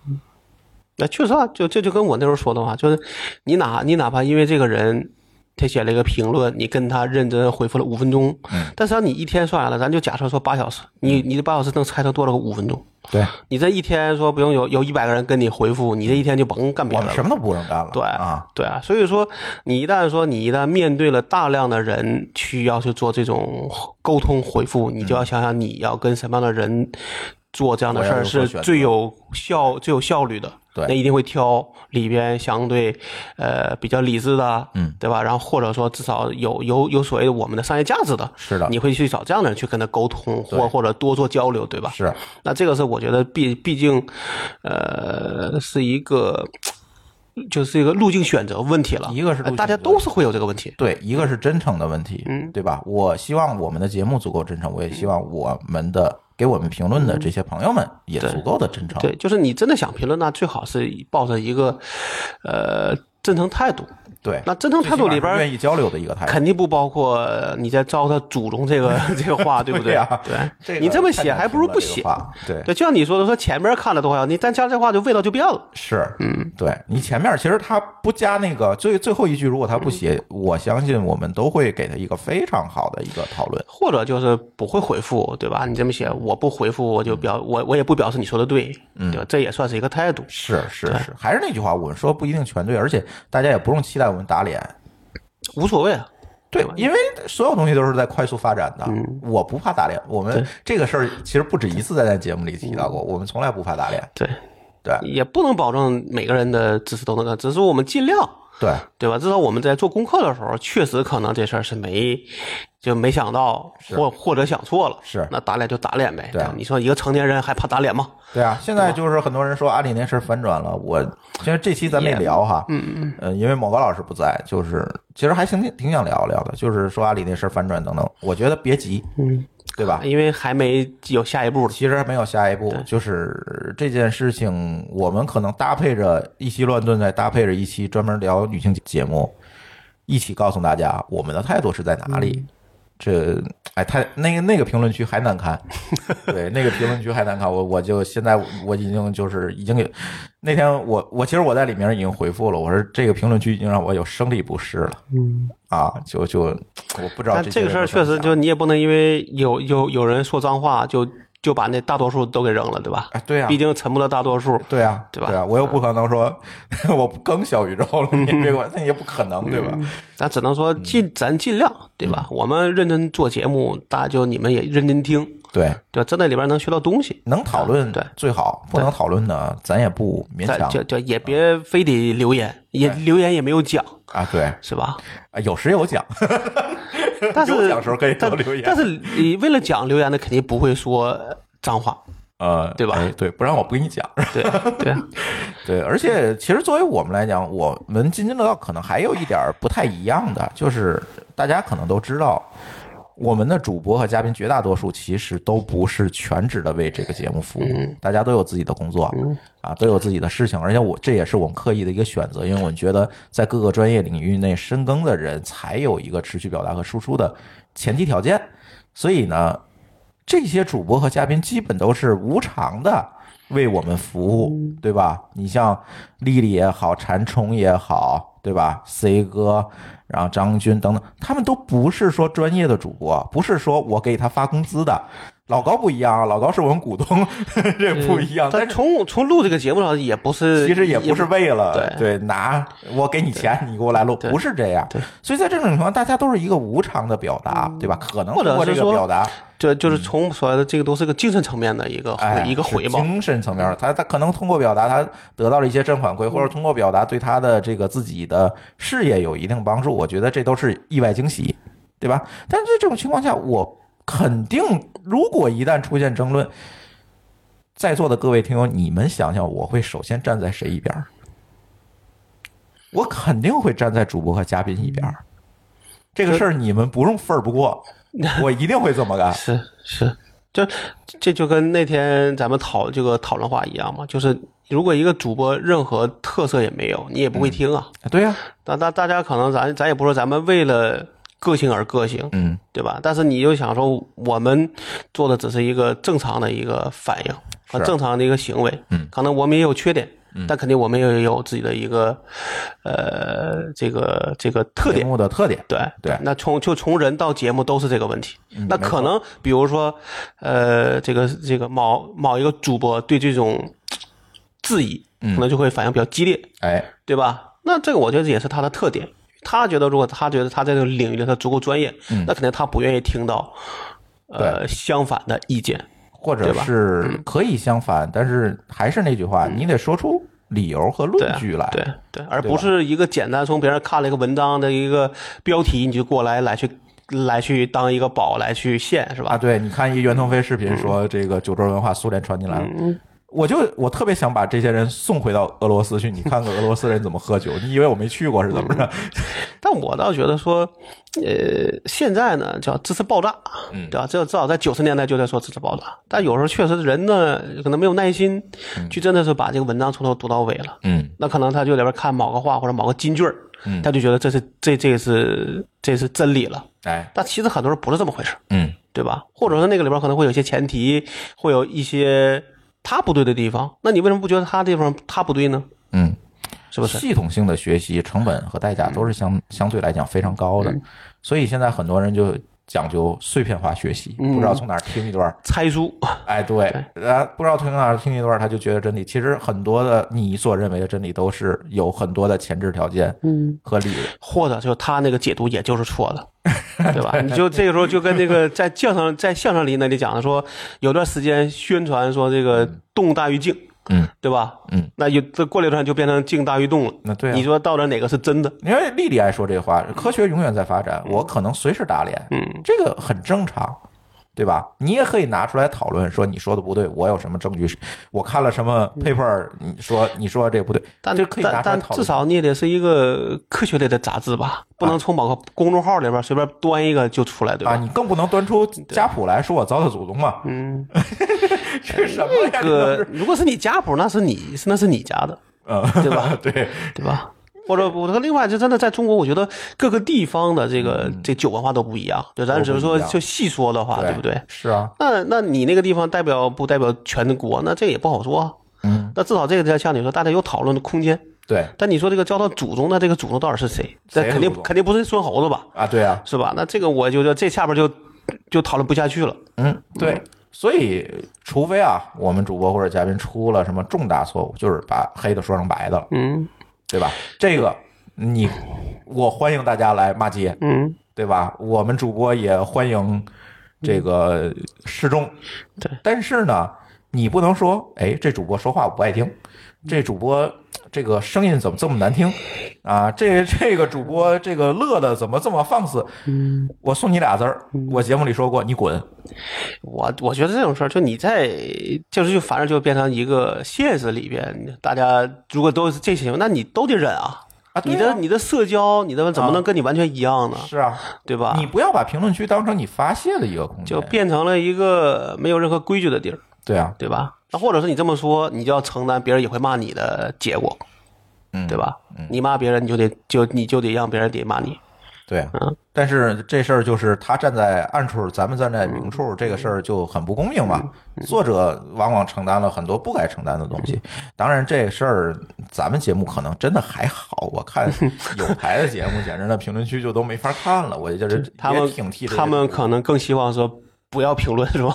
那确实啊，就这就跟我那时候说的话，就是你哪你哪怕因为这个人他写了一个评论，你跟他认真回复了五分钟，嗯但实际上你一天算下来，咱就假设说八小时，你你这八小时能拆成多少个五分钟？对，你这一天说不用有有一百个人跟你回复，你这一天就甭干别的什么都不用干了。对啊，对啊，所以说你一旦说你一旦面对了大量的人去要去做这种沟通回复，你就要想想你要跟什么样的人做这样的事儿是最有效、最有效率的。对那一定会挑里边相对呃比较理智的，嗯，对吧？然后或者说至少有有有所谓我们的商业价值的，是的你会去找这样的人去跟他沟通，或或者多做交流，对吧？是那这个是我觉得毕毕竟，呃，是一个就是一个路径选择问题了。一个是大家都是会有这个问题。对，一个是真诚的问题，嗯对吧？我希望我们的节目足够真诚，我也希望我们的给我们评论的这些朋友们也足够的真诚。嗯对，就是你真的想评论，那最好是抱着一个呃真诚态度。对，那真诚态度里边愿意交流的一个态度。肯定不包括你在糟蹋祖宗这个 (laughs) 这个话，对不对啊对这个你这么写还不如不写这个。对，对，就像你说的，说前面看了多好，你单加这话就味道就变了。是，嗯，对你前面其实他不加那个最最后一句，如果他不写，我相信我们都会给他一个非常好的一个讨论。或者就是不会回复，对吧？你这么写，我不回复，我就表我我也不表示你说的对，嗯对吧？这也算是一个态度。是是是，还是那句话，我们说不一定全对，而且大家也不用期待我们打脸。无所谓啊。对，因为所有东西都是在快速发展的，我不怕打脸。我们这个事儿其实不止一次在咱节目里提到过，我们从来不怕打脸。对，对也不能保证每个人的知识都能干，只是我们尽量，对，对吧？至少我们在做功课的时候，确实可能这事儿是没就没想到，或或者想错了，是那打脸就打脸呗。对吧你说一个成年人还怕打脸吗？对啊，现在就是很多人说阿里那事儿反转了，我其实这期咱们也聊哈，嗯嗯，呃，因为某个老师不在，就是其实还挺挺想聊聊的，就是说阿里那事儿反转等等，我觉得别急，嗯，对吧？因为还没有下一步。其实还没有下一步，就是这件事情，我们可能搭配着一期乱炖，再搭配着一期专门聊女性节目，一起告诉大家我们的态度是在哪里。这哎，太那个那个评论区还难看，(laughs) 对，那个评论区还难看，我我就现在我已经就是已经有那天我我其实我在里面已经回复了，我说这个评论区已经让我有生理不适了，嗯，啊，就就我不知道但这个事儿确实，就你也不能因为有有有人说脏话，就就把那大多数都给扔了，对吧？哎，对啊，毕竟沉默的大多数。对啊，对吧对啊，我又不可能说 (laughs) 我不更小宇宙了，你别管，(laughs) 那也不可能，对吧？咱只能说尽咱尽量，对吧？我们认真做节目，大家就你们也认真听，对，对吧？在那里边能学到东西，能讨论对最好，不能讨论的咱也不勉强咱就就也别非得留言，也留言也没有讲，啊。对，是吧？啊有时有奖，(laughs) (laughs) 但是有奖时候可以多但留言但是你为了讲留言的，肯定不会说脏话，呃，对吧哎对，不然我不跟你讲。对 (laughs) 对啊，对，而且其实作为我们来讲，我们津津乐道可能还有一点不太一样的，就是大家可能都知道，我们的主播和嘉宾绝大多数其实都不是全职的为这个节目服务，大家都有自己的工作啊，都有自己的事情，而且我这也是我们刻意的一个选择，因为我们觉得在各个专业领域内深耕的人才有一个持续表达和输出的前提条件，所以呢，这些主播和嘉宾基本都是无偿的为我们服务，对吧？你像丽丽也好，馋虫也好，对吧？C 哥，然后张军等等，他们都不是说专业的主播，不是说我给他发工资的。老高不一样啊，老高是我们股东，(laughs) 这不一样。但但是从从录这个节目上也不是，其实也不是为了对拿我给你钱，你给我来录，不是这样。对，所以在这种情况，大家都是一个无偿的表达，对吧？可能或者通过这个表达，这就是从所谓的这个都是个精神层面的一个、哎，一个回报。精神层面，他他可能通过表达，他得到了一些正反馈，或者通过表达对他的这个自己的事业有一定帮助。我觉得这都是意外惊喜，对吧？但是这种情况下，我肯定，如果一旦出现争论，在座的各位听友，你们想想，我会首先站在谁一边儿？我肯定会站在主播和嘉宾一边儿。这个事儿你们不用分儿不过，我一定会这么干。是 (laughs) 是，就这就跟那天咱们讨这个讨论话一样嘛，就是如果一个主播任何特色也没有，你也不会听啊。对呀、那大大家可能咱咱也不说咱们为了个性而个性，嗯，对吧？但是你就想说，我们做的只是一个正常的一个反应和正常的一个行为，嗯，可能我们也有缺点，嗯但肯定我们也有自己的一个呃这个这个特节点。目的特点，对对那从就从人到节目都是这个问题。那可能比如说，呃，这个这个某某一个主播对这种质疑，可能就会反应比较激烈，哎，对吧？那这个我觉得也是他的特点。他觉得如果他觉得他在这个领域里他足够专业，那肯定他不愿意听到呃相反的意见。或者是可以相反，但是还是那句话，你得说出理由和论据来。对对，而不是一个简单从别人看了一个文章的一个标题，你就过来来去来去当一个宝来去献，是吧？啊，对，你看一袁腾飞视嗯。频说这个九州文化苏联传进来了。我就我特别想把这些人送回到俄罗斯去，你看看俄罗斯人怎么喝酒。你以为我没去过是怎么着？(laughs) 但我倒觉得说，呃，现在呢叫支持爆炸，嗯对吧？这至少在九十年代就在说支持爆炸，但有时候确实人呢可能没有耐心，去真的是把这个文章从头读到尾了。嗯那可能他就在里边看某个话或者某个金句儿，他就觉得这是这这是这是真理了。哎，但其实很多人不是这么回事，嗯对吧？或者说那个里边可能会有一些前提，会有一些他不对的地方，那你为什么不觉得他地方他不对呢？嗯，是不是？系统性的学习成本和代价都是相相对来讲非常高的，嗯所以现在很多人就讲究碎片化学习，嗯不知道从哪儿听一段，猜书，哎，对，啊，不知道从哪儿听一段，他就觉得真理。其实很多的你所认为的真理，都是有很多的前置条件，嗯，和理论。或者就他那个解读也就是错的，(laughs) 对吧？你就这个时候就跟那个在相声在相声里那里讲的说，有段时间宣传说这个动大于静，嗯，对吧？嗯，那就这过了一段就变成静大于动了。那对啊你说到底哪个是真的？因为丽丽爱说这话，科学永远在发展，我可能随时打脸，嗯，这个很正常，对吧？你也可以拿出来讨论，说你说的不对，我有什么证据？我看了什么 paper，你说你说这不对，但这可以拿出来讨论。至少你也得是一个科学类的杂志吧，不能从某个公众号里边随便端一个就出来，对啊，吧？你更不能端出家谱来说我糟蹋祖宗嘛。嗯，(laughs) 这什么呀？这这都个如果是你家谱，那是你是那是你家的，嗯，对吧？(laughs) 对，对吧？或者我说，另外就真的在中国，我觉得各个地方的这个这酒文化都不一样。就咱只是说就细说的话，对不对？是啊，那那你那个地方代表不代表全国？那这也不好说啊。嗯，那至少这个在像你说，大家有讨论的空间。对但你说这个叫到祖宗，那这个祖宗到底是谁？这肯定肯定不是孙猴子吧？啊，对啊，是吧？那这个我就觉得这下边就就讨论不下去了。嗯，对。所以，除非啊，我们主播或者嘉宾出了什么重大错误，就是把黑的说成白的了，嗯对吧？这个你，我欢迎大家来骂街，嗯，对吧？我们主播也欢迎这个失中，对。但是呢，你不能说，哎，这主播说话我不爱听，这主播这个声音怎么这么难听啊？这这个主播这个乐的怎么这么放肆？嗯，我送你俩字儿，我节目里说过，你滚。我我觉得这种事儿，就你在就是就反正就变成一个现实里边，大家如果都是这些，那你都得忍啊。啊啊你的你的社交，你的怎么能跟你完全一样呢？是啊，对吧？你不要把评论区当成你发泄的一个空间，就变成了一个没有任何规矩的地儿，对啊，对吧？那或者是你这么说，你就要承担别人也会骂你的结果，嗯，对？吧？你骂别人，你就得就你就得让别人得骂你。对啊嗯，但是这事儿就是他站在暗处，咱们站在明处，这个事儿就很不公平嘛。作者往往承担了很多不该承担的东西。当然，这事儿咱们节目可能真的还好，我看 (laughs) 有台的节目，简直那评论区就都没法看了。我就是他们挺替他们可能更希望说不要评论，是吧？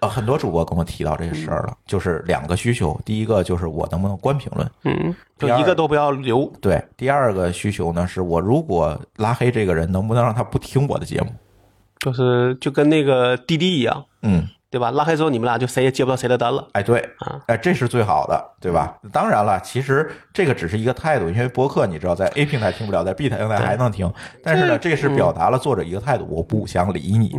呃很多主播跟我提到这个事儿了，就是两个需求，第一个就是我能不能关评论，嗯，就一个都不要留。对，第二个需求呢是我如果拉黑这个人，能不能让他不听我的节目？就是就跟那个滴滴一样，嗯，对吧？拉黑之后，你们俩就谁也接不到谁的单了。哎，对啊，哎，这是最好的，对吧？当然了，其实这个只是一个态度，因为播客你知道，在 A 平台听不了，在 B 平台还能听。但是呢，这是表达了作者一个态度，我不想理你，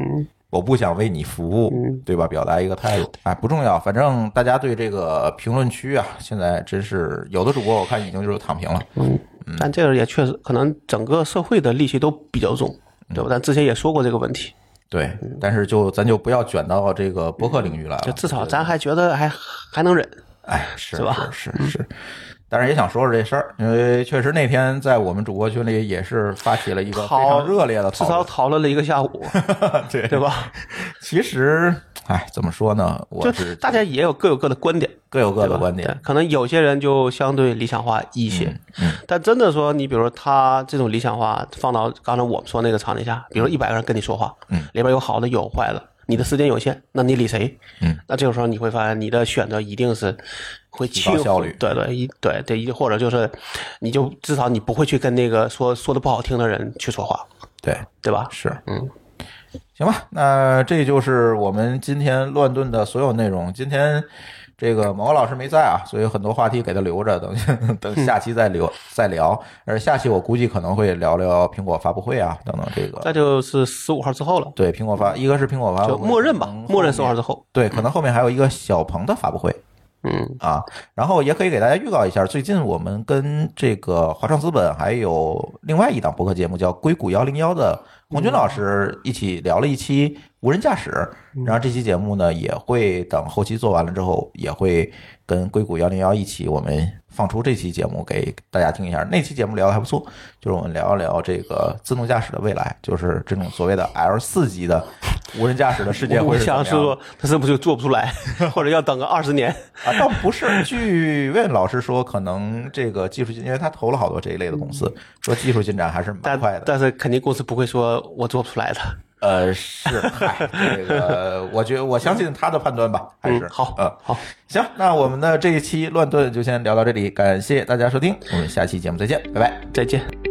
我不想为你服务，对吧？表达一个态度，哎，不重要，反正大家对这个评论区啊，现在真是有的主播我看已经就是躺平了，嗯，但这个也确实可能整个社会的戾气都比较重，对吧？咱之前也说过这个问题，对，但是就咱就不要卷到这个博客领域来了，就至少咱还觉得还还能忍。哎，是是吧是是是，当然也想说说这事儿，因为确实那天在我们主播群里也是发起了一个非常热烈的讨论至少讨论了一个下午，(laughs) 对对吧？其实，哎，怎么说呢？我就是大家也有各有各的观点，各有各的观点。可能有些人就相对理想化一些，嗯，但真的说，你比如说他这种理想化放到刚才我们说那个场景下，比如一百个人跟你说话，嗯，里边有好的有坏的。你的时间有限，那你理谁？嗯，那这个时候你会发现，你的选择一定是会提高效率。对对，一对对一，或者就是，你就至少你不会去跟那个说说的不好听的人去说话。对对吧？是，嗯，行吧，那这就是我们今天乱炖的所有内容。今天。这个某个老师没在啊，所以很多话题给他留着，等 (laughs) 等下期再留再聊。而下期我估计可能会聊聊苹果发布会啊，等等这个。那就是十五号之后了。对，苹果发一个是苹果发布会，就默认吧，默认十五号之后。对，可能后面还有一个小鹏的发布会。嗯啊，然后也可以给大家预告一下，最近我们跟这个华创资本还有另外一档博客节目叫硅谷幺零幺的洪军老师一起聊了一期无人驾驶，然后这期节目呢也会等后期做完了之后也会。跟硅谷幺零幺一起，我们放出这期节目给大家听一下。那期节目聊的还不错，就是我们聊一聊这个自动驾驶的未来，就是这种所谓的 L 四级的无人驾驶的世界会是怎么样？说他是不是就做不出来，(laughs) 或者要等个二十年啊？倒不是，据魏老师说，可能这个技术进，因为他投了好多这一类的公司，说技术进展还是蛮快的。但是肯定公司不会说我做不出来的。呃，是，嗨，这个，我觉得我相信他的判断吧，还是好，嗯，好，行，那我们的这一期乱炖就先聊到这里，感谢大家收听，我们下期节目再见，拜拜，再见。